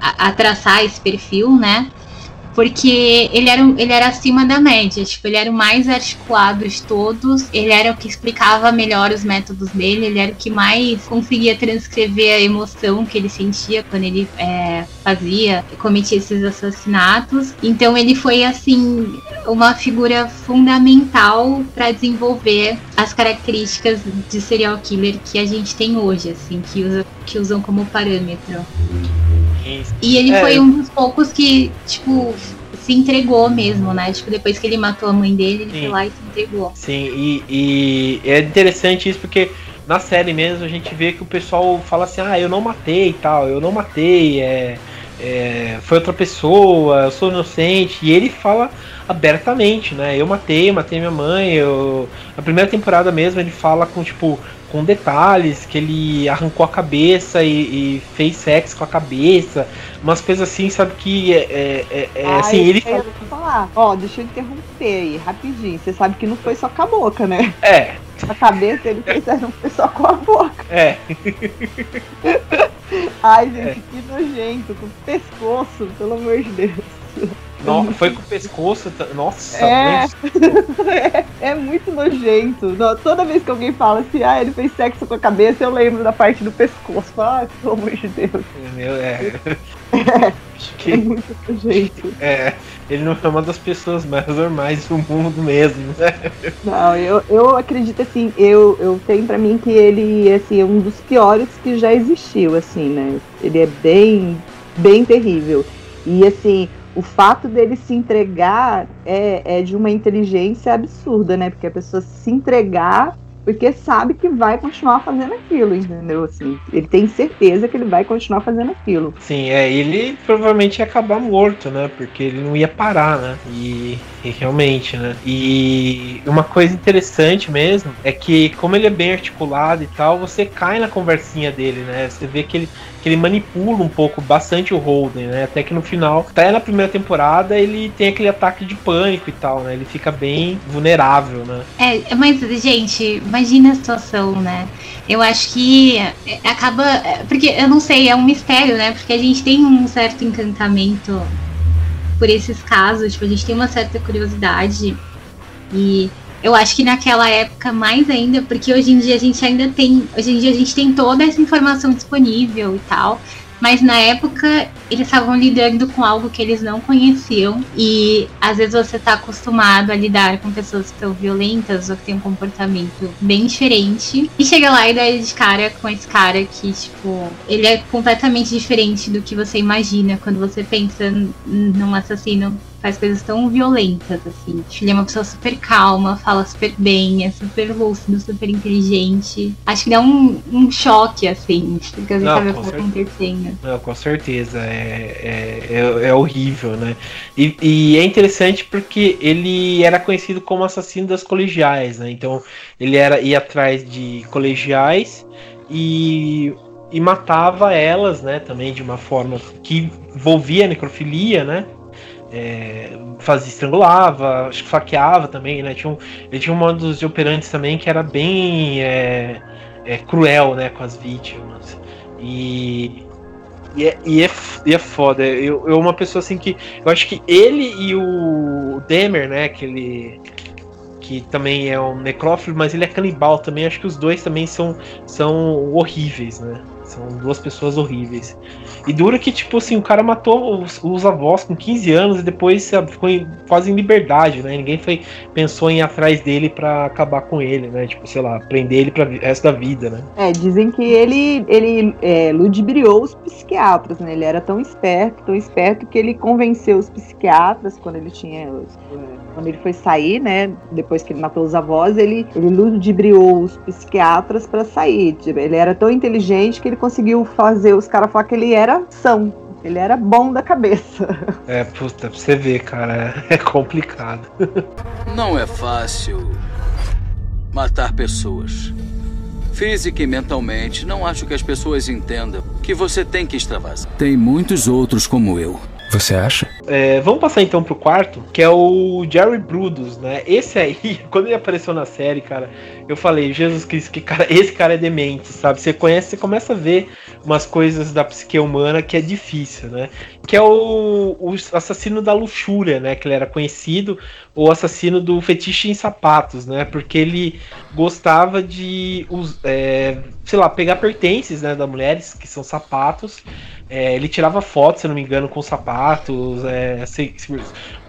a, a traçar esse perfil, né? Porque ele era, ele era acima da média, tipo, ele era o mais articulado de todos, ele era o que explicava melhor os métodos dele, ele era o que mais conseguia transcrever a emoção que ele sentia quando ele é, fazia, cometia esses assassinatos. Então ele foi, assim, uma figura fundamental para desenvolver as características de serial killer que a gente tem hoje, assim, que, usa, que usam como parâmetro. E ele é. foi um dos poucos que, tipo, se entregou mesmo, né? Tipo, depois que ele matou a mãe dele, ele Sim. foi lá e se entregou. Sim, e, e é interessante isso porque na série mesmo a gente vê que o pessoal fala assim, ah, eu não matei e tal, eu não matei, é, é, foi outra pessoa, eu sou inocente, e ele fala abertamente, né? Eu matei, matei minha mãe, eu... A primeira temporada mesmo ele fala com, tipo, com detalhes, que ele arrancou a cabeça e, e, fez sexo com a cabeça, umas coisas assim, sabe que é, é, é, é ah, assim, ele fala... falar. Ó, deixa eu interromper aí, rapidinho. Você sabe que não foi só com a boca, né? É. A cabeça ele fez, não foi só com a boca. É. Ai, gente, é. que nojento, com o pescoço, pelo amor de Deus. No, foi com o pescoço. Nossa, é, é, é, muito nojento. Toda vez que alguém fala assim, ah, ele fez sexo com a cabeça, eu lembro da parte do pescoço. Ah, pelo amor de Deus. Meu, é. é. Que... É muito nojento. É, ele não é uma das pessoas mais normais do mundo mesmo, né? Não, eu, eu acredito assim, eu, eu tenho pra mim que ele assim, é um dos piores que já existiu, assim, né? Ele é bem, bem terrível. E assim, o fato dele se entregar é, é de uma inteligência absurda, né? Porque a pessoa se entregar porque sabe que vai continuar fazendo aquilo, entendeu? Assim, ele tem certeza que ele vai continuar fazendo aquilo. Sim, é, ele provavelmente ia acabar morto, né? Porque ele não ia parar, né? E, e, realmente, né? E uma coisa interessante mesmo é que, como ele é bem articulado e tal, você cai na conversinha dele, né? Você vê que ele que ele manipula um pouco bastante o Holden, né? Até que no final, até na primeira temporada, ele tem aquele ataque de pânico e tal, né? Ele fica bem vulnerável, né? É, mas, gente, imagina a situação, né? Eu acho que acaba. Porque eu não sei, é um mistério, né? Porque a gente tem um certo encantamento por esses casos, tipo, a gente tem uma certa curiosidade. E eu acho que naquela época mais ainda, porque hoje em dia a gente ainda tem, hoje em dia a gente tem toda essa informação disponível e tal. Mas na época eles estavam lidando com algo que eles não conheciam. E às vezes você está acostumado a lidar com pessoas que são violentas ou que têm um comportamento bem diferente. E chega lá e dá de cara com esse cara que, tipo, ele é completamente diferente do que você imagina quando você pensa num assassino faz coisas tão violentas, assim. Ele é uma pessoa super calma, fala super bem, é super lúcido, super inteligente. Acho que dá um, um choque, assim, porque você sabe o que acontecendo. Não, com certeza. É, é, é, é horrível, né? E, e, é interessante porque ele era conhecido como assassino das colegiais, né? Então ele era ia atrás de colegiais e e matava elas, né, também de uma forma que envolvia necrofilia, né? É, fazia, estrangulava, esfaqueava também, né? Tinha um, ele tinha um modus de operantes também que era bem é, é, cruel, né, com as vítimas. E, e, é, e, é, e é foda. Eu, eu, uma pessoa assim que. Eu acho que ele e o Demer, né? Aquele. Que também é um necrófilo, mas ele é canibal também. Acho que os dois também são, são horríveis, né? São duas pessoas horríveis. E dura que, tipo assim, o cara matou os, os avós com 15 anos e depois sabe, ficou em, quase em liberdade, né? Ninguém foi, pensou em ir atrás dele para acabar com ele, né? Tipo, sei lá, prender ele para resto da vida, né? É, dizem que ele, ele é, ludibriou os psiquiatras, né? Ele era tão esperto, tão esperto que ele convenceu os psiquiatras quando ele tinha. Quando ele foi sair, né? Depois que ele matou os avós, ele, ele ludibriou os psiquiatras para sair. Tipo, ele era tão inteligente que ele conseguiu fazer os caras falar que ele era são. Ele era bom da cabeça. É, puta, pra você ver, cara, é complicado. Não é fácil matar pessoas. Física e mentalmente, não acho que as pessoas entendam que você tem que extravasar. Tem muitos outros como eu. Você acha? É, vamos passar então pro quarto, que é o Jerry Brudos, né? Esse aí, quando ele apareceu na série, cara, eu falei, Jesus Cristo, que cara, esse cara é demente, sabe? Você conhece, você começa a ver umas coisas da psique humana que é difícil, né? Que é o, o assassino da luxúria, né? Que ele era conhecido, o assassino do fetiche em sapatos, né? Porque ele gostava de, é, sei lá, pegar pertences, né, da mulheres, que são sapatos, é, ele tirava fotos, se não me engano, com sapatos, é, se, se,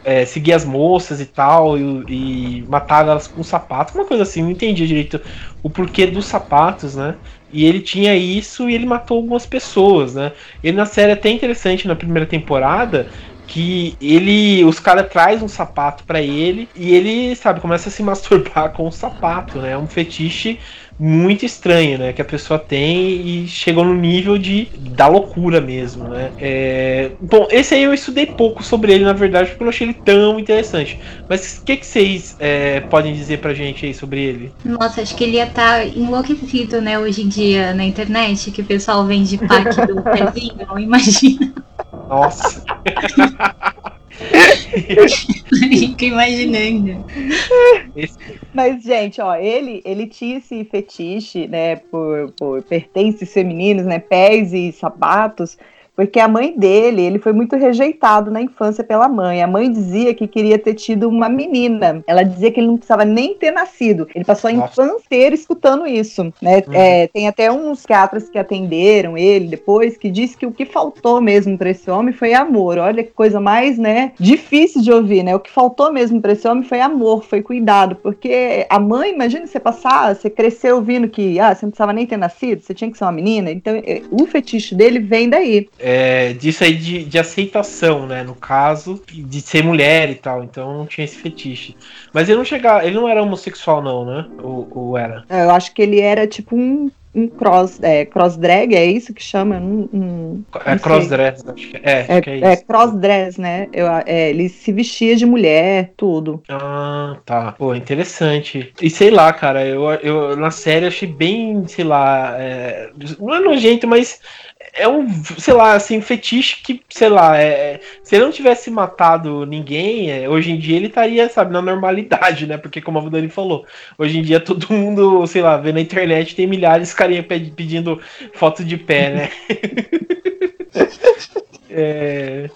é, seguia as moças e tal, e, e matava elas com sapatos, uma coisa assim, não entendia direito o porquê dos sapatos, né? E ele tinha isso e ele matou algumas pessoas, né? Ele na série é até interessante na primeira temporada, que ele os caras traz um sapato para ele e ele sabe começa a se masturbar com o sapato né um fetiche muito estranho, né? Que a pessoa tem e chegou no nível de da loucura mesmo, né? É... Bom, esse aí eu estudei pouco sobre ele, na verdade, porque eu não achei ele tão interessante. Mas o que, que vocês é, podem dizer pra gente aí sobre ele? Nossa, acho que ele ia estar tá enlouquecido, né, hoje em dia na internet, que o pessoal vende pack do pezinho, imagina. Nossa. Fico imaginando. Mas, gente, ó, ele, ele tinha esse fetiche, né, por, por pertences femininos, né, pés e sapatos, porque a mãe dele, ele foi muito rejeitado na infância pela mãe. A mãe dizia que queria ter tido uma menina. Ela dizia que ele não precisava nem ter nascido. Ele passou a Nossa. infância inteira escutando isso. Né? Uhum. É, tem até uns psiquiatras que atenderam ele depois que disse que o que faltou mesmo para esse homem foi amor. Olha que coisa mais, né, difícil de ouvir, né? O que faltou mesmo para esse homem foi amor, foi cuidado, porque a mãe, imagina você passar, você cresceu ouvindo que ah, você não precisava nem ter nascido, você tinha que ser uma menina. Então, é, o fetiche dele vem daí é, disso aí de, de aceitação, né? No caso, de ser mulher e tal. Então não tinha esse fetiche. Mas ele não chegava, ele não era homossexual, não, né? Ou, ou era? É, eu acho que ele era tipo um um cross, é, cross drag, é isso que chama? Um, um, é cross dress, acho que é. É, que é, é cross dress, né? Eu, é, ele se vestia de mulher, tudo. Ah, tá. Pô, interessante. E sei lá, cara, eu, eu na série achei bem, sei lá, é, não é nojento, mas é um, sei lá, assim, fetiche que, sei lá, é, se ele não tivesse matado ninguém, é, hoje em dia ele estaria, sabe, na normalidade, né? Porque, como a Dani falou, hoje em dia todo mundo, sei lá, vê na internet, tem milhares de carinha pedindo foto de pé, né? é.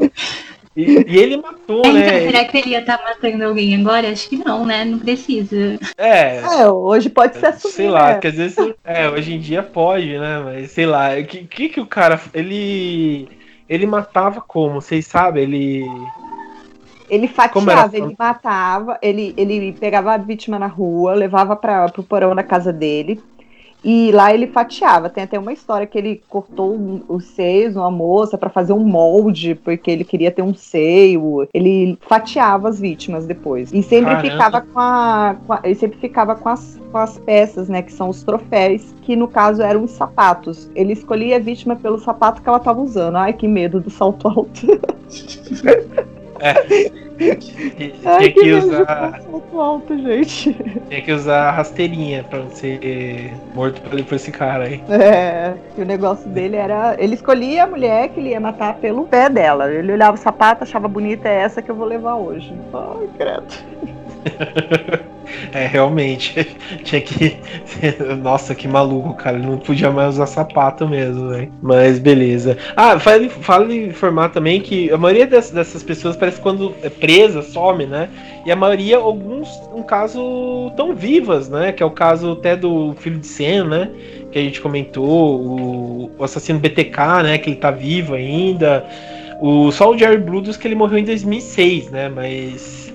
E, e, ele matou, é, né? Então, será que ele ia estar tá matando alguém agora? Acho que não, né? Não precisa. É. é hoje pode ser assumir, Sei lá, né? que às vezes. É, hoje em dia pode, né? Mas sei lá. O que, que, que o cara. Ele. Ele matava como? Vocês sabem? Ele. Ele fatiava, ele matava, ele, ele pegava a vítima na rua, levava para o porão da casa dele, e lá ele fatiava. Tem até uma história que ele cortou os seios uma moça para fazer um molde, porque ele queria ter um seio. Ele fatiava as vítimas depois. E sempre Caramba. ficava com a, com a, Ele sempre ficava com as, com as peças, né? Que são os troféus, que no caso eram os sapatos. Ele escolhia a vítima pelo sapato que ela estava usando. Ai, que medo do salto alto. É. Tinha que, usar. Alto, gente. Tinha que usar rasteirinha pra não ser morto por esse cara aí. É, o negócio dele era. Ele escolhia a mulher que ele ia matar pelo pé dela. Ele olhava o sapato, achava bonita, é essa que eu vou levar hoje. Ai, credo. É, realmente. Tinha que. Nossa, que maluco, cara. Ele não podia mais usar sapato mesmo, velho. Mas beleza. Ah, fala, fala informar também que a maioria dessas, dessas pessoas parece que quando é presa, some, né? E a maioria, alguns, um caso, tão vivas, né? Que é o caso até do filho de Sen, né? Que a gente comentou, o, o assassino BTK, né? Que ele tá vivo ainda. O, só o Jerry Brudos que ele morreu em 2006, né? Mas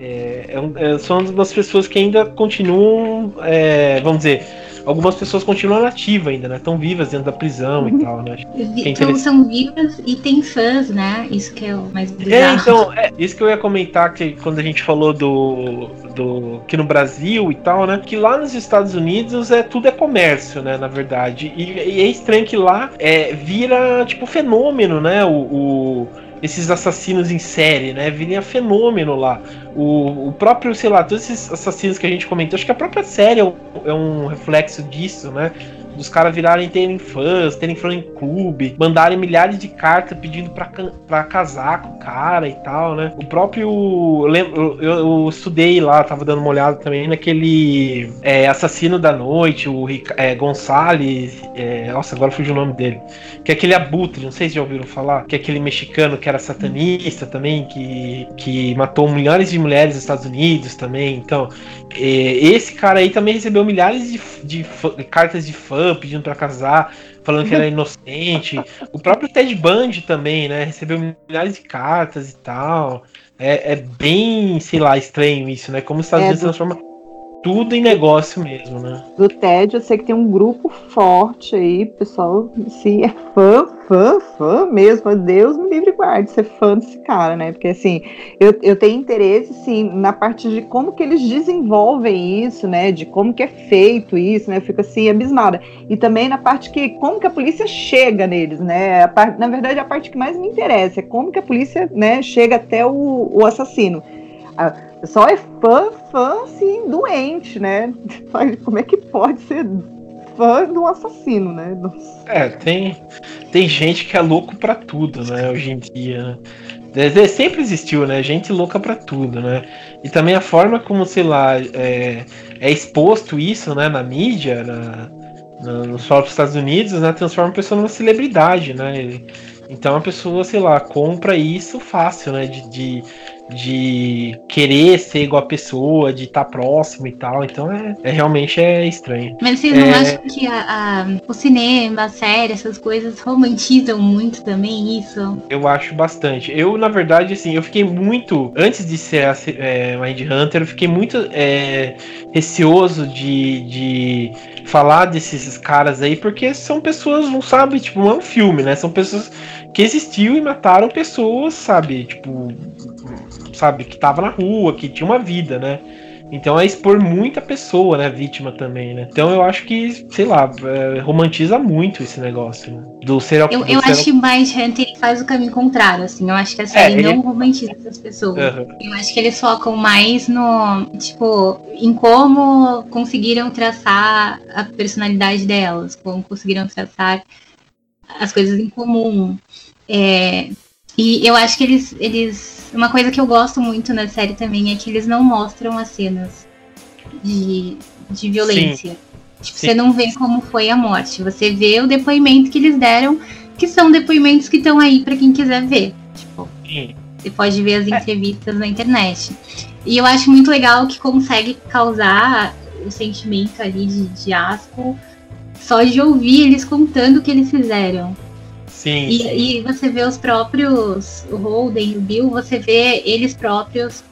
é, é, é, são das pessoas que ainda continuam, é, vamos dizer, algumas pessoas continuam ativas ainda, né? Estão vivas dentro da prisão uhum. e tal, né? É então são vivas e tem fãs, né? Isso que é o mais é, bizarro. É, então, é, isso que eu ia comentar que quando a gente falou do, do que no Brasil e tal, né? Que lá nos Estados Unidos é tudo é comércio, né? Na verdade. E, e é estranho que lá é, vira tipo fenômeno, né? o, o esses assassinos em série, né? Viria fenômeno lá. O, o próprio, sei lá, todos esses assassinos que a gente comentou, acho que a própria série é um, é um reflexo disso, né? Dos caras virarem terem fãs, terem fã em clube, mandarem milhares de cartas pedindo pra, pra casar com o cara e tal, né? O próprio. Eu, eu, eu estudei lá, tava dando uma olhada também naquele é, assassino da noite, o é, Gonçalves. É, nossa, agora fugiu o nome dele. Que é aquele abutre, não sei se já ouviram falar, que é aquele mexicano que era satanista também, que, que matou milhares de mulheres nos Estados Unidos também. Então, é, esse cara aí também recebeu milhares de, de, de cartas de fã pedindo para casar, falando que era inocente. O próprio Ted Bundy também, né? Recebeu milhares de cartas e tal. É, é bem, sei lá, estranho isso, né? Como os Estados é, Unidos transforma tudo em negócio mesmo, né? Do TED, eu sei que tem um grupo forte aí, pessoal, se é fã, fã, fã mesmo, Deus me livre guarde ser fã desse cara, né? Porque assim, eu, eu tenho interesse, sim, na parte de como que eles desenvolvem isso, né? De como que é feito isso, né? Eu fico assim, abismada. E também na parte que, como que a polícia chega neles, né? A parte, na verdade, a parte que mais me interessa é como que a polícia, né, chega até o, o assassino. Só é fã, fã, assim, doente, né? Como é que pode ser fã de um assassino, né? É, tem, tem gente que é louco para tudo, né? Hoje em dia, né? Sempre existiu, né? Gente louca para tudo, né? E também a forma como, sei lá, é, é exposto isso, né? Na mídia, na, na, nos próprios Estados Unidos, né? Transforma a pessoa numa celebridade, né? Então a pessoa, sei lá, compra isso fácil, né? De, de, de querer ser igual a pessoa, de estar tá próximo e tal. Então é, é, realmente é estranho. Mas vocês não é... acham que a, a, o cinema, a série, essas coisas romantizam muito também isso? Eu acho bastante. Eu, na verdade, assim, eu fiquei muito. Antes de ser a é, Mind Hunter, eu fiquei muito é, receoso de, de falar desses caras aí, porque são pessoas, não sabe, tipo, não é um filme, né? São pessoas que existiu e mataram pessoas, sabe? Tipo, sabe, que tava na rua, que tinha uma vida, né? Então é expor muita pessoa, né, vítima também, né? Então eu acho que, sei lá, é, romantiza muito esse negócio, né? Do serial Eu, eu acho que mais Hunter faz o caminho contrário, assim. Eu acho que a série é, ele... não romantiza essas pessoas. Uhum. Eu acho que eles focam mais no, tipo, em como conseguiram traçar a personalidade delas, como conseguiram traçar as coisas em comum. É, e eu acho que eles, eles. Uma coisa que eu gosto muito na série também é que eles não mostram as cenas de, de violência. Tipo, você não vê como foi a morte. Você vê o depoimento que eles deram, que são depoimentos que estão aí para quem quiser ver. Tipo, Sim. você pode ver as é. entrevistas é. na internet. E eu acho muito legal que consegue causar o sentimento ali de, de asco só de ouvir eles contando o que eles fizeram. Sim e, sim. e, você vê os próprios, o Holden, o Bill, você vê eles próprios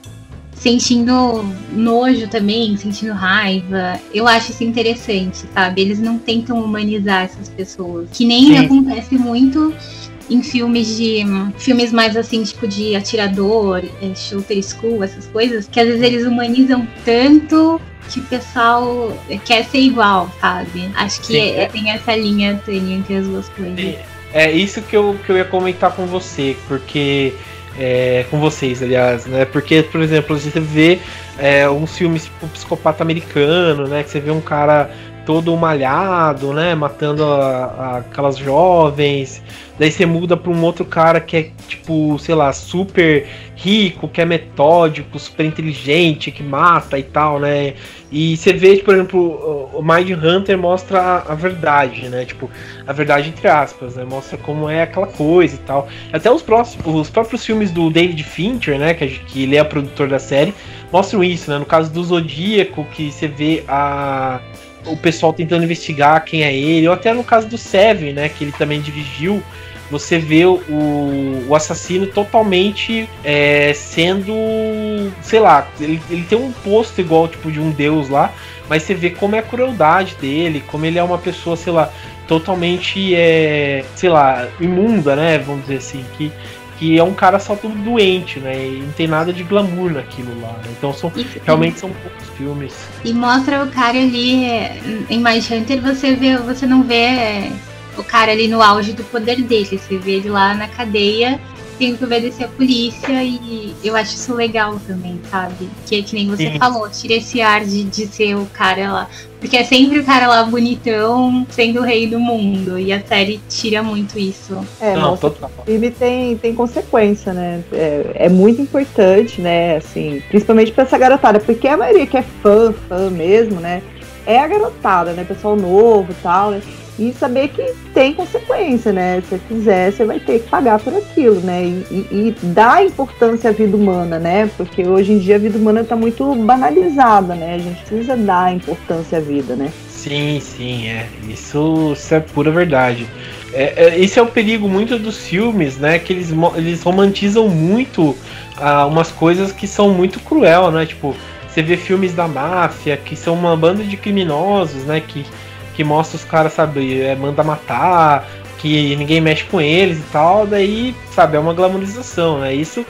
sentindo nojo também, sentindo raiva. Eu acho isso interessante, sabe? Eles não tentam humanizar essas pessoas. Que nem sim. acontece muito em filmes de. filmes mais assim, tipo de atirador, é, shooter school, essas coisas, que às vezes eles humanizam tanto que o pessoal quer ser igual, sabe? Acho que é, tem essa linha entre as duas coisas. É isso que eu, que eu ia comentar com você, porque. É, com vocês, aliás, né? Porque, por exemplo, você vê é, uns filmes tipo Psicopata Americano, né? Que você vê um cara todo malhado, né? Matando a, a, aquelas jovens. Daí você muda pra um outro cara que é, tipo, sei lá, super rico, que é metódico, super inteligente, que mata e tal, né? E você vê, por exemplo, o Mind Hunter mostra a, verdade, né? Tipo, a verdade entre aspas, né? Mostra como é aquela coisa e tal. Até os, próximos, os próprios filmes do David Fincher, né? Que, que ele é produtor da série, mostram isso, né? No caso do Zodíaco, que você vê a o pessoal tentando investigar quem é ele, ou até no caso do Seven, né, que ele também dirigiu, você vê o, o assassino totalmente é, sendo, sei lá, ele, ele tem um posto igual tipo de um deus lá, mas você vê como é a crueldade dele, como ele é uma pessoa, sei lá, totalmente, é, sei lá, imunda, né, vamos dizer assim, que que é um cara só tudo doente, né? E não tem nada de glamour naquilo lá. Né? Então são, realmente são poucos filmes. E mostra o cara ali em Mais Hunter, você vê, você não vê o cara ali no auge do poder dele, você vê ele lá na cadeia tendo que obedecer a polícia e eu acho isso legal também, sabe? Que é que nem você Sim. falou, tira esse ar de, de ser o cara lá. Porque é sempre o cara lá bonitão sendo o rei do mundo. E a série tira muito isso. É, Não, nossa, total. o filme tem, tem consequência, né? É, é muito importante, né? Assim, principalmente pra essa garotada, porque a maioria que é fã, fã mesmo, né? É a garotada, né? Pessoal novo e tal, né? E saber que tem consequência, né? Se você quiser, você vai ter que pagar por aquilo, né? E, e, e dar importância à vida humana, né? Porque hoje em dia a vida humana está muito banalizada, né? A gente precisa dar importância à vida, né? Sim, sim, é. Isso, isso é pura verdade. É, é, esse é o perigo muito dos filmes, né? Que eles, eles romantizam muito ah, umas coisas que são muito cruel, né? Tipo, você vê filmes da máfia, que são uma banda de criminosos, né? Que que mostra os caras, sabe, é, manda matar, que ninguém mexe com eles e tal, daí, sabe, é uma glamorização, né? Isso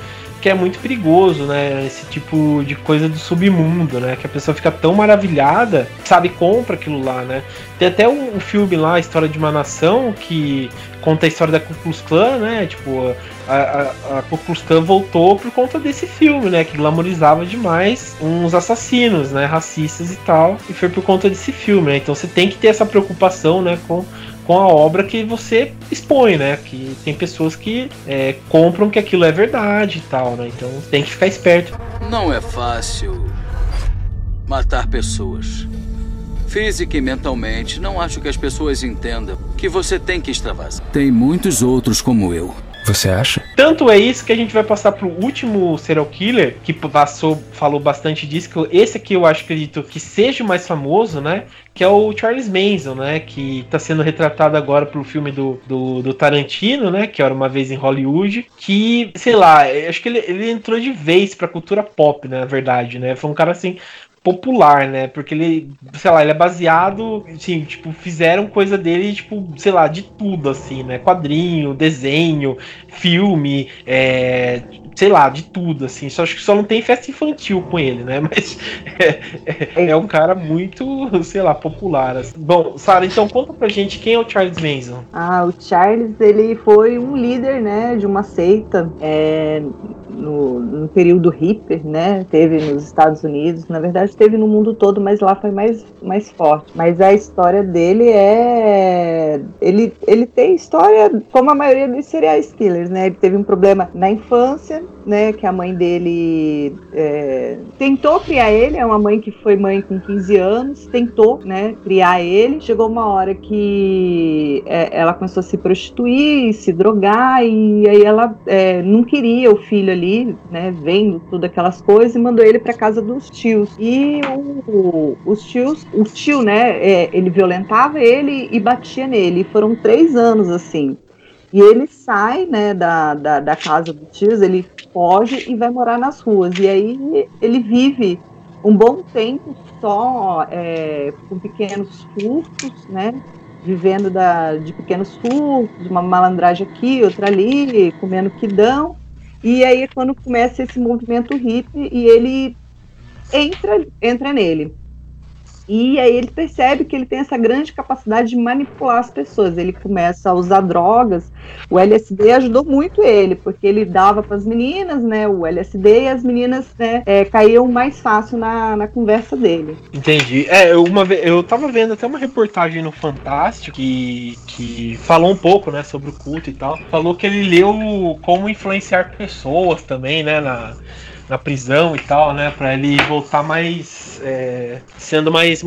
que é muito perigoso, né? Esse tipo de coisa do submundo, né? Que a pessoa fica tão maravilhada, sabe, compra aquilo lá, né? Tem até um, um filme lá, a História de uma Nação, que conta a história da Ku Klux Klan, né? Tipo, a, a, a Ku Klux Klan voltou por conta desse filme, né? Que glamorizava demais uns assassinos, né? Racistas e tal. E foi por conta desse filme, né? Então você tem que ter essa preocupação, né? Com com a obra que você expõe, né? Que tem pessoas que é, compram que aquilo é verdade e tal, né? Então tem que ficar esperto. Não é fácil matar pessoas. Física e mentalmente, não acho que as pessoas entendam que você tem que extravasar. Tem muitos outros como eu. Você acha? Tanto é isso que a gente vai passar pro último serial killer, que passou, falou bastante disso, que esse aqui eu acho, acredito, que seja o mais famoso, né? Que é o Charles Manson, né? Que tá sendo retratado agora pro filme do, do, do Tarantino, né? Que era uma vez em Hollywood. Que, sei lá, acho que ele, ele entrou de vez pra cultura pop, né? Na verdade, né? Foi um cara assim popular, né? Porque ele, sei lá, ele é baseado, assim, tipo, fizeram coisa dele, tipo, sei lá, de tudo, assim, né? Quadrinho, desenho, filme, é, sei lá, de tudo, assim. Só acho que só não tem festa infantil com ele, né? Mas é, é, é um cara muito, sei lá, popular. Assim. Bom, Sara, então conta pra gente quem é o Charles Manson. Ah, o Charles, ele foi um líder, né, de uma seita. É, no, no período hippie, né? Teve nos Estados Unidos, na verdade teve no mundo todo, mas lá foi mais, mais forte. Mas a história dele é. Ele, ele tem história como a maioria dos serial killers, né? Ele teve um problema na infância, né? Que a mãe dele é, tentou criar ele, é uma mãe que foi mãe com 15 anos, tentou, né? Criar ele. Chegou uma hora que é, ela começou a se prostituir, se drogar, e aí ela é, não queria o filho ali né, vendo todas aquelas coisas e mandou ele para casa dos tios. E o, os tios, o tio, né, é, ele violentava ele e batia nele. E foram três anos assim. E ele sai, né, da, da, da casa dos tios, ele foge e vai morar nas ruas. E aí ele vive um bom tempo só é, com pequenos furtos, né? Vivendo da, de pequenos furtos, uma malandragem aqui, outra ali, comendo quidão. E aí é quando começa esse movimento hippie e ele entra, entra nele. E aí ele percebe que ele tem essa grande capacidade de manipular as pessoas. Ele começa a usar drogas. O LSD ajudou muito ele, porque ele dava para as meninas, né, o LSD e as meninas né, é, caíam mais fácil na, na conversa dele. Entendi. É, eu, uma vez, eu tava vendo até uma reportagem no Fantástico que, que falou um pouco, né, sobre o culto e tal. Falou que ele leu como influenciar pessoas também, né, na na prisão e tal, né? Pra ele voltar mais. É, sendo mais.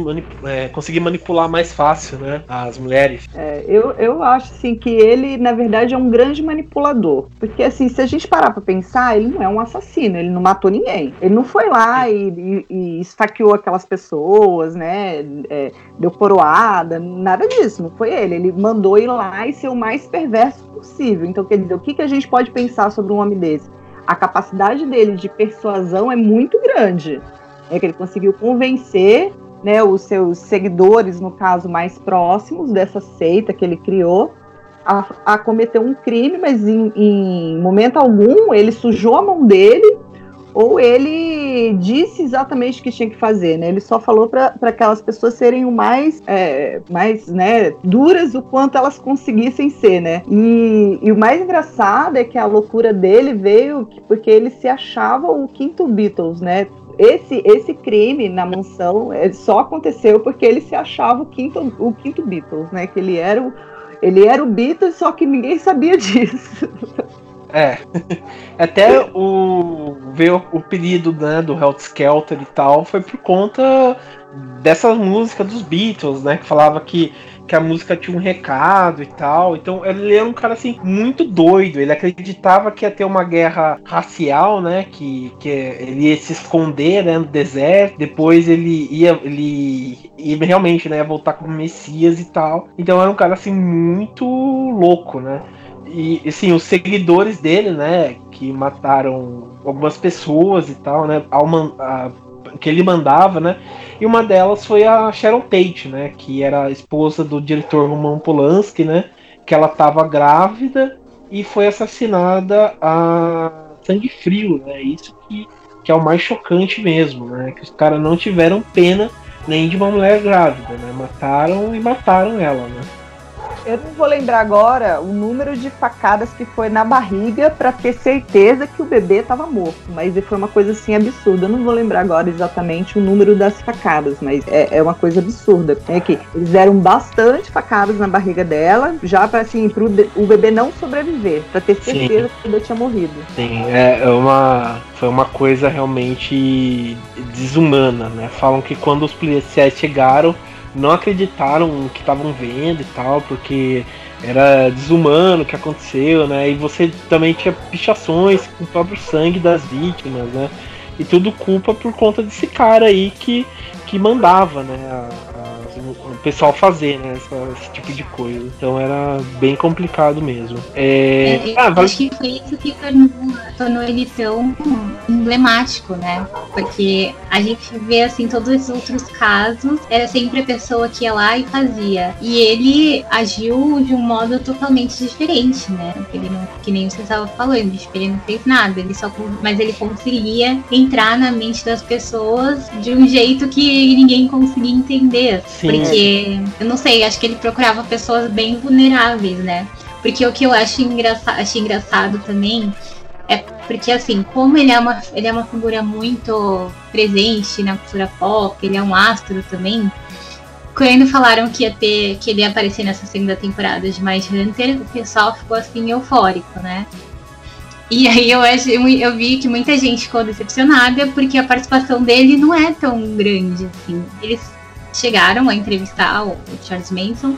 É, conseguir manipular mais fácil, né? As mulheres. É, eu, eu acho, assim, que ele, na verdade, é um grande manipulador. Porque, assim, se a gente parar pra pensar, ele não é um assassino, ele não matou ninguém. Ele não foi lá e, e, e esfaqueou aquelas pessoas, né? É, deu coroada, nada disso, não foi ele. Ele mandou ir lá e ser o mais perverso possível. Então, quer dizer, o que, que a gente pode pensar sobre um homem desse? A capacidade dele de persuasão é muito grande. É que ele conseguiu convencer né, os seus seguidores, no caso mais próximos dessa seita que ele criou, a, a cometer um crime, mas em, em momento algum ele sujou a mão dele ou ele disse exatamente o que tinha que fazer, né? Ele só falou para aquelas pessoas serem o mais, é, mais né, duras o quanto elas conseguissem ser, né? E, e, o mais engraçado é que a loucura dele veio porque ele se achava o quinto Beatles, né? Esse, esse crime na mansão é, só aconteceu porque ele se achava o quinto, o quinto Beatles, né? Que ele era o, ele era o Beatles, só que ninguém sabia disso. É. Até o veio o pedido né, do Helter Skelter e tal foi por conta dessa música dos Beatles, né? Que falava que, que a música tinha um recado e tal. Então ele era um cara assim muito doido. Ele acreditava que ia ter uma guerra racial, né? Que, que ele ia se esconder né, no deserto. Depois ele ia, ele realmente né, ia voltar como Messias e tal. Então era um cara assim muito louco, né? E, assim, os seguidores dele, né, que mataram algumas pessoas e tal, né, a, que ele mandava, né, e uma delas foi a Sharon Tate, né, que era a esposa do diretor Roman Polanski, né, que ela estava grávida e foi assassinada a sangue frio, né, isso que, que é o mais chocante mesmo, né, que os caras não tiveram pena nem de uma mulher grávida, né, mataram e mataram ela, né. Eu não vou lembrar agora o número de facadas que foi na barriga para ter certeza que o bebê estava morto, mas foi uma coisa assim absurda. Eu não vou lembrar agora exatamente o número das facadas, mas é, é uma coisa absurda. É que eles deram bastante facadas na barriga dela, já para assim, pro o bebê não sobreviver, para ter certeza Sim. que o bebê tinha morrido. Sim, é, é uma foi uma coisa realmente desumana, né? Falam que quando os policiais chegaram não acreditaram que estavam vendo e tal, porque era desumano o que aconteceu, né? E você também tinha pichações com o próprio sangue das vítimas, né? E tudo culpa por conta desse cara aí que, que mandava, né? A, o pessoal fazer, né? Essa, esse tipo de coisa. Então era bem complicado mesmo. É... É, ah, vale... Acho que foi isso que tornou, tornou ele tão emblemático, né? Porque a gente vê assim todos esses outros casos, era sempre a pessoa que ia lá e fazia. E ele agiu de um modo totalmente diferente, né? Ele não, que nem você estava falando, ele não fez nada, ele só mas ele conseguia entrar na mente das pessoas de um jeito que ninguém conseguia entender. Sim. Porque, eu não sei, acho que ele procurava pessoas bem vulneráveis, né? Porque o que eu acho engraçado, também é porque, assim, como ele é, uma, ele é uma figura muito presente na cultura pop, ele é um astro também. Quando falaram que ia ter, que ele ia aparecer nessa segunda temporada de Mais Hunter, o pessoal ficou assim eufórico, né? E aí eu, acho, eu vi que muita gente ficou decepcionada porque a participação dele não é tão grande assim. Eles chegaram a entrevistar o, Charles Manson,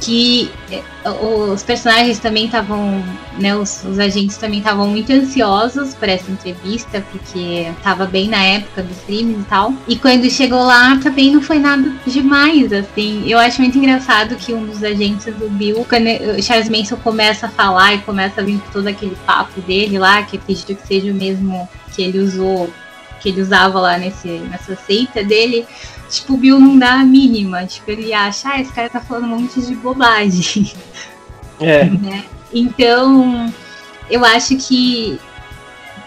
que eh, os personagens também estavam, né, os, os, agentes também estavam muito ansiosos por essa entrevista, porque estava bem na época dos crimes e tal. E quando chegou lá, também não foi nada demais, assim. Eu acho muito engraçado que um dos agentes do Bill, quando o Charles Manson começa a falar e começa a vir todo aquele papo dele lá, que acredito que seja o mesmo que ele usou, que ele usava lá nesse, nessa seita dele tipo, o Bill não dá a mínima. Tipo, ele acha, ah, esse cara tá falando um monte de bobagem. É. Né? Então, eu acho que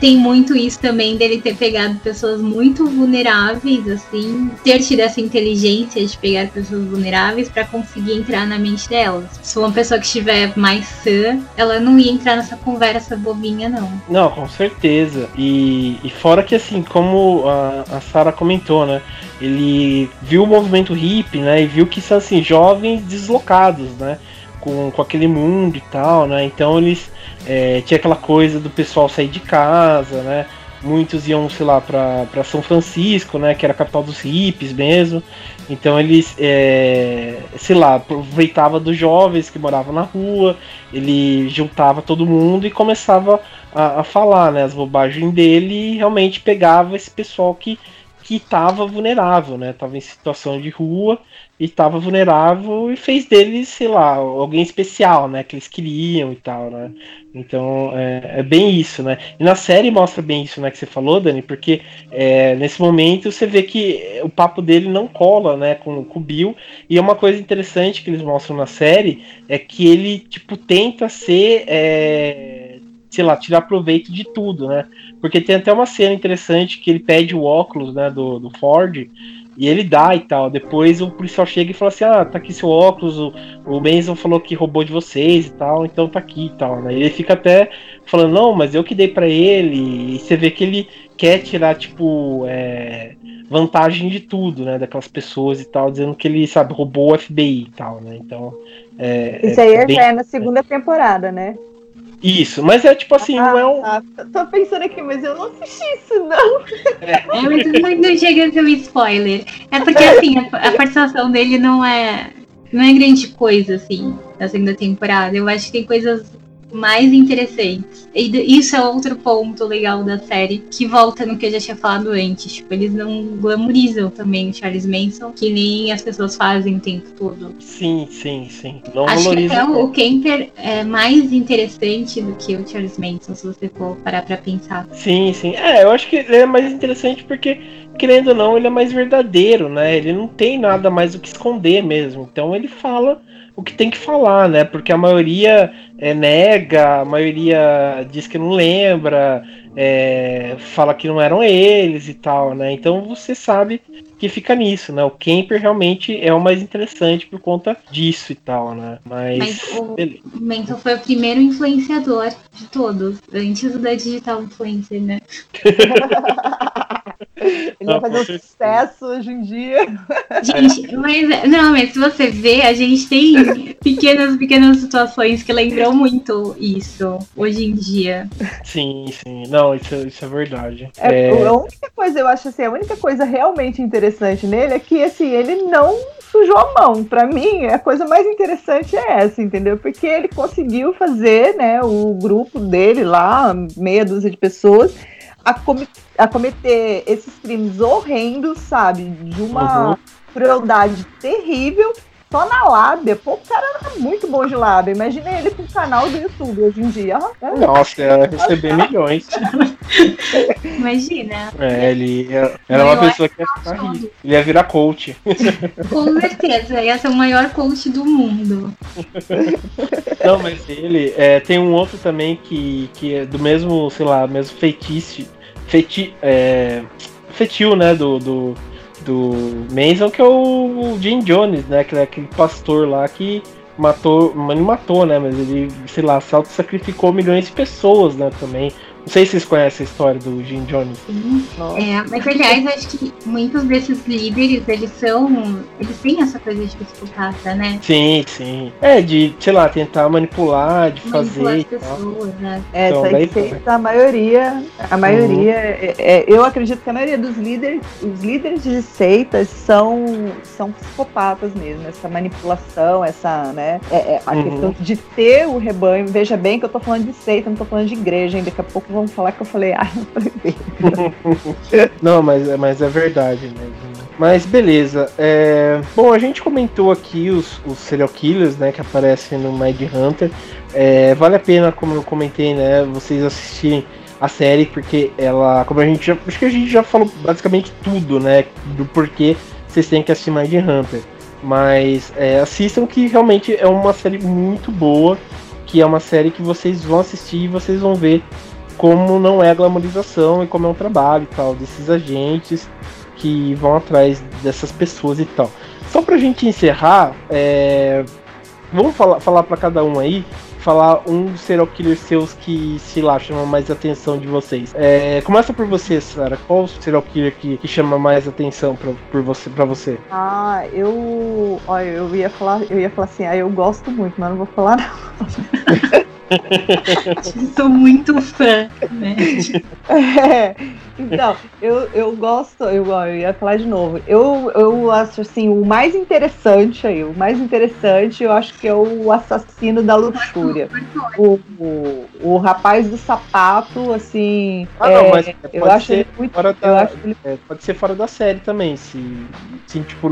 tem muito isso também dele ter pegado pessoas muito vulneráveis, assim, ter tido essa inteligência de pegar pessoas vulneráveis para conseguir entrar na mente delas. Se uma pessoa que estiver mais sã, ela não ia entrar nessa conversa bobinha, não. Não, com certeza. E, e fora que, assim, como a, a Sara comentou, né? Ele viu o movimento hippie, né? E viu que são, assim, jovens deslocados, né? Com, com aquele mundo e tal, né? Então eles é, tinha aquela coisa do pessoal sair de casa, né? Muitos iam, sei lá, para São Francisco, né? Que era a capital dos hippies mesmo. Então eles, é, sei lá, aproveitava dos jovens que moravam na rua, ele juntava todo mundo e começava a, a falar, né? As bobagens dele e realmente pegava esse pessoal que que estava vulnerável, né? Tava em situação de rua e estava vulnerável e fez deles, sei lá, alguém especial, né? Que eles queriam e tal, né? Então é, é, bem isso, né? E na série mostra bem isso, né? Que você falou, Dani, porque é, nesse momento você vê que o papo dele não cola, né? Com, com o Bill. E é uma coisa interessante que eles mostram na série é que ele, tipo, tenta ser. É, sei lá, tirar proveito de tudo, né? Porque tem até uma cena interessante que ele pede o óculos, né, do, do Ford, e ele dá e tal. Depois o policial chega e fala assim: Ah, tá aqui seu óculos, o, o Benson falou que roubou de vocês e tal, então tá aqui e tal. Né? Ele fica até falando: Não, mas eu que dei para ele. E você vê que ele quer tirar, tipo, é, vantagem de tudo, né? Daquelas pessoas e tal, dizendo que ele, sabe, roubou o FBI e tal, né? Então. É, Isso aí é, bem... já é na segunda temporada, né? Isso, mas é tipo assim, ah, não é um. Ah, tô pensando aqui, mas eu não assisti isso, não. É, é mas não chega a ser um spoiler. É porque assim, a, a participação dele não é. Não é grande coisa, assim, na segunda temporada. Eu acho que tem coisas mais interessantes. E isso é outro ponto legal da série, que volta no que eu já tinha falado antes. Tipo, eles não glamorizam também o Charles Manson, que nem as pessoas fazem o tempo todo. Sim, sim, sim. Não Acho que até o, o Kemper é mais interessante do que o Charles Manson, se você for parar pra pensar. Sim, sim. É, eu acho que ele é mais interessante porque querendo ou não, ele é mais verdadeiro, né? Ele não tem nada mais o que esconder mesmo. Então ele fala o que tem que falar, né? Porque a maioria é, nega, a maioria diz que não lembra, é, fala que não eram eles e tal, né? Então você sabe que fica nisso, né? O Kemper realmente é o mais interessante por conta disso e tal, né? Mas, Mas o Mental foi o primeiro influenciador de todos, antes da digital influencer, né? Ele vai fazer um sucesso hoje em dia. Gente, mas não, mas se você vê, a gente tem pequenas, pequenas situações que lembram muito isso hoje em dia. Sim, sim. Não, isso, isso é verdade. É, é... A única coisa, eu acho assim, a única coisa realmente interessante nele é que assim, ele não sujou a mão. Para mim, a coisa mais interessante é essa, entendeu? Porque ele conseguiu fazer, né, o grupo dele lá, meia dúzia de pessoas, a, com a cometer esses crimes horrendos, sabe? De uma uhum. crueldade terrível só na lábia. Pô, o cara era muito bom de lábia. Imagina ele com o canal do YouTube hoje em dia. Nossa, ia receber milhões. Imagina. É, ele ia, era uma pessoa que ia ficar rico. Ele ia virar coach. Com certeza, ia ser o maior coach do mundo. Não, mas ele é, tem um outro também que, que é do mesmo, sei lá, mesmo feitiço. Feti, é, fetil, né? Do, do do Mason, que é o Jim Jones, né? Que é aquele pastor lá que matou, não matou, né? Mas ele, sei lá, se auto-sacrificou milhões de pessoas, né? Também não sei se vocês conhecem a história do Jim Jones. Sim. É, mas aliás, acho que muitos desses líderes, eles são. Eles têm essa coisa de psicopata, né? Sim, sim. É, de, sei lá, tentar manipular, de manipular fazer. As pessoas, né? É, então, daí, a maioria. A maioria. Uhum. É, é, eu acredito que a maioria dos líderes, os líderes de seitas são, são psicopatas mesmo. Essa manipulação, essa, né? É, é a uhum. questão de ter o rebanho. Veja bem que eu tô falando de seita, não tô falando de igreja, hein? Daqui a pouco vão falar que eu falei, ah, eu falei Não, mas, mas é verdade mesmo. Mas beleza. É... Bom, a gente comentou aqui os, os serial killers, né, que aparecem no Mind Hunter. É, vale a pena, como eu comentei, né, vocês assistirem a série, porque ela, como a gente já, acho que a gente já falou basicamente tudo, né, do porquê vocês têm que assistir Mind Hunter. Mas é, assistam que realmente é uma série muito boa, que é uma série que vocês vão assistir e vocês vão ver como não é a glamorização e como é um trabalho e tal, desses agentes que vão atrás dessas pessoas e tal. Só pra gente encerrar, é... vamos falar, falar para cada um aí falar um dos serial killers seus que, sei lá, chama mais atenção de vocês. É, começa por você, Sara. Qual o serial killer que, que chama mais atenção pra, por você, pra você? Ah, eu. Olha, eu ia falar, eu ia falar assim, ah, eu gosto muito, mas não vou falar não. Sou muito fã, né? É, então, eu, eu gosto, eu, eu ia falar de novo. Eu, eu acho assim, o mais interessante aí, o mais interessante eu acho que é o assassino da luxúria. O, o, o rapaz do sapato, assim. Ah, é, não, mas eu acho ele muito. fora da, eu acho ele... é, pode ser fora da série também, se, se tipo,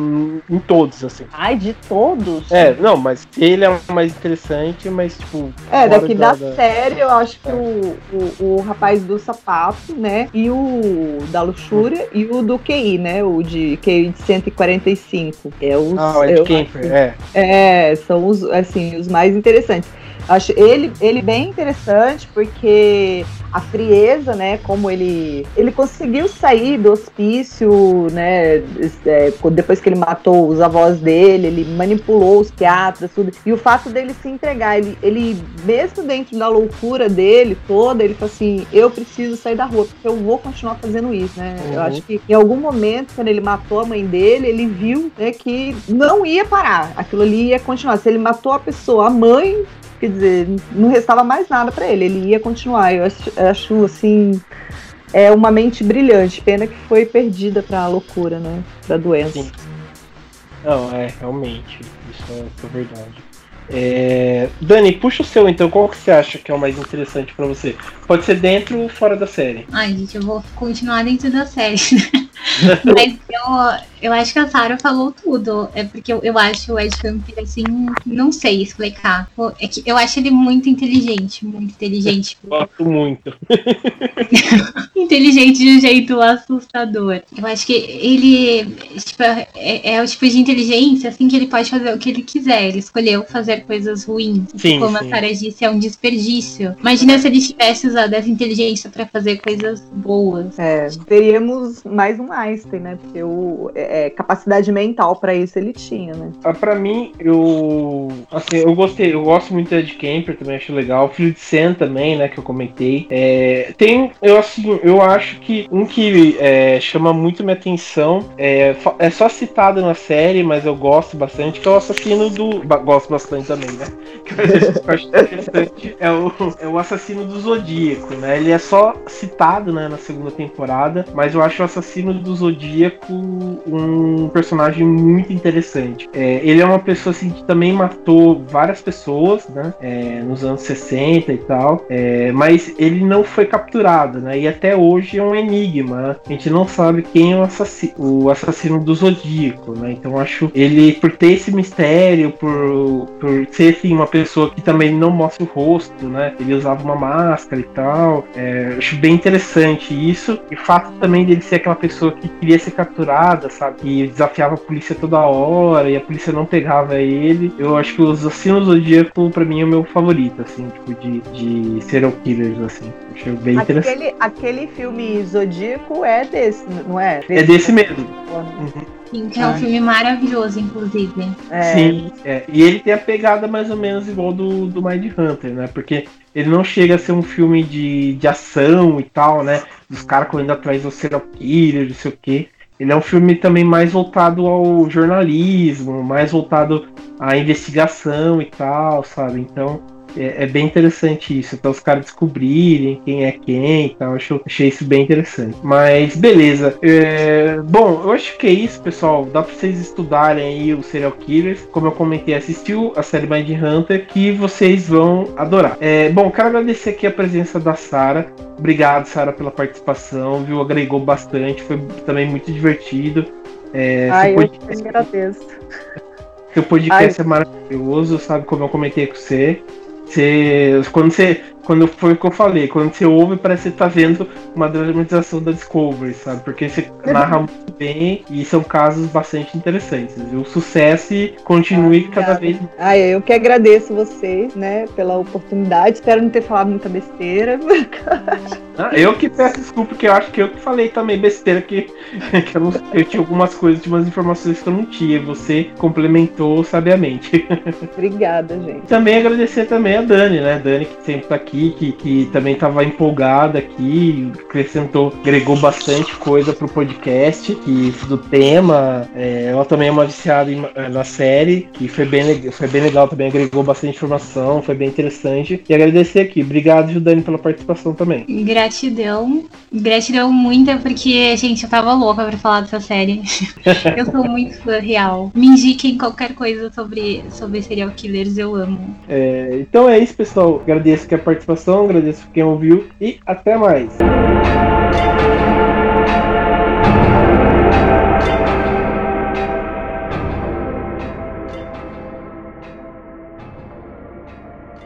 em todos, assim. Ai, de todos? É, não, mas ele é o mais interessante, mas tipo. É, fora daqui da, série eu acho que o, o, o rapaz do sapato, né? E o da luxúria e o do QI, né? O de QI de 145. É os, Ah, o Ed Kemper, é. É, são os, assim, os mais interessantes. Acho ele, ele bem interessante porque a frieza, né, como ele ele conseguiu sair do hospício, né, é, depois que ele matou os avós dele, ele manipulou os psiquiatras, tudo. E o fato dele se entregar, ele, ele mesmo dentro da loucura dele toda, ele falou assim, eu preciso sair da rua, porque eu vou continuar fazendo isso, né? Eu Uhum. acho que em algum momento, quando ele matou a mãe dele, ele viu né, que não ia parar, aquilo ali ia continuar. Se ele matou a pessoa, a mãe, quer dizer, não restava mais nada pra ele, ele ia continuar. Eu acho, eu acho, assim, é uma mente brilhante. Pena que foi perdida pra loucura, né? Pra doença. Sim. Não, é, realmente. Isso é, isso é verdade. É, Dani, puxa o seu então. Qual que você acha que é o mais interessante pra você? Pode ser dentro ou fora da série. Ai, gente, eu vou continuar dentro da série. Mas eu, eu acho que a Sarah falou tudo. É porque eu, eu acho o Ed Camper, assim, não sei explicar. Pô, É que eu acho ele muito inteligente, muito inteligente. Gosto muito. inteligente de um jeito assustador. Eu acho que ele tipo, é, é o tipo de inteligência assim que ele pode fazer o que ele quiser. Ele escolheu fazer coisas ruins. Sim, Como sim. a Sarah disse, é um desperdício. Imagina se ele tivesse usado essa inteligência pra fazer coisas boas. É, teríamos mais um Einstein, né? Porque o, é, capacidade mental pra isso ele tinha, né? Ah, pra mim, eu. Assim, eu gostei, eu gosto muito do Ed Kemper, também acho legal. O Filho de Sam também, né, que eu comentei. É, tem, eu assim, eu acho que um que é, chama muito minha atenção é, é só citado na série, mas eu gosto bastante, que é o assassino do. ba- Gosto bastante também, né? Que é o, é o assassino do Zodíaco, né? Ele é só citado né, na segunda temporada, mas eu acho o assassino do Zodíaco um personagem muito interessante. É, ele é uma pessoa assim, que também matou várias pessoas, né? é, nos anos 60 e tal, é, mas ele não foi capturado, né? E até hoje é um enigma. né? A gente não sabe quem é o, assassino, o assassino do Zodíaco, né? Então acho ele, por ter esse mistério, por, por ser assim, uma pessoa que também não mostra o rosto, né? Ele usava uma máscara e tal. É, acho bem interessante isso. E o fato também dele ser aquela pessoa que queria ser capturada, sabe? Que desafiava a polícia toda hora e a polícia não pegava ele. Eu acho que os Assassinos do Zodíaco, pra mim, é o meu favorito, assim, tipo, de, de serial killers, assim. Acho bem interessante. Aquele, aquele filme Zodíaco é desse, não é? É desse mesmo. Sim, que é um Ai. filme maravilhoso, inclusive. É, Sim, é. e ele tem a pegada mais ou menos igual do, do Mind Hunter, né? Porque ele não chega a ser um filme de, de ação e tal, né? Dos caras correndo atrás do serial killer, não sei o quê. Ele é um filme também mais voltado ao jornalismo, mais voltado à investigação e tal, sabe? Então é, é bem interessante isso, até os caras descobrirem quem é quem e tal. Acho, achei isso bem interessante. Mas beleza. É, bom, eu acho que é isso, pessoal. Dá pra vocês estudarem aí os serial killers. Como eu comentei, assistiu a série Mind Hunter, que vocês vão adorar. É, bom, quero agradecer aqui a presença da Sara. Obrigado, Sara, pela participação, viu? Agregou bastante, foi também muito divertido. É, Ai, seu eu podcast- que agradeço. seu podcast é maravilhoso, sabe? Como eu comentei com você. Você, quando você quando foi o que eu falei, quando você ouve, parece que você tá vendo uma dramatização da Discovery, sabe? Porque você narra muito bem e são casos bastante interessantes. O sucesso continue ah, cada vez mais. Ah, eu que agradeço vocês, né, pela oportunidade. Espero não ter falado muita besteira. Ah, eu que peço desculpa, porque eu acho que eu que falei também besteira, que, que eu, não, eu tinha algumas coisas, tinha umas informações que eu não tinha. Você complementou sabiamente. Obrigada, gente. Também agradecer também a Dani, né? Dani que sempre tá aqui, que, que também tava empolgada aqui, acrescentou, agregou bastante coisa pro podcast, que do tema. É, ela também é uma viciada em, na série, que foi bem, foi bem legal também, agregou bastante informação, foi bem interessante. E agradecer aqui. Obrigado, Dani, pela participação também. Gratidão gratidão. Gratidão muita, porque, gente, eu tava louca pra falar dessa série. eu sou muito fã real. Me indiquem qualquer coisa sobre, sobre serial killers, eu amo. É, então é isso, pessoal. Agradeço aqui a participação, agradeço quem ouviu e até mais.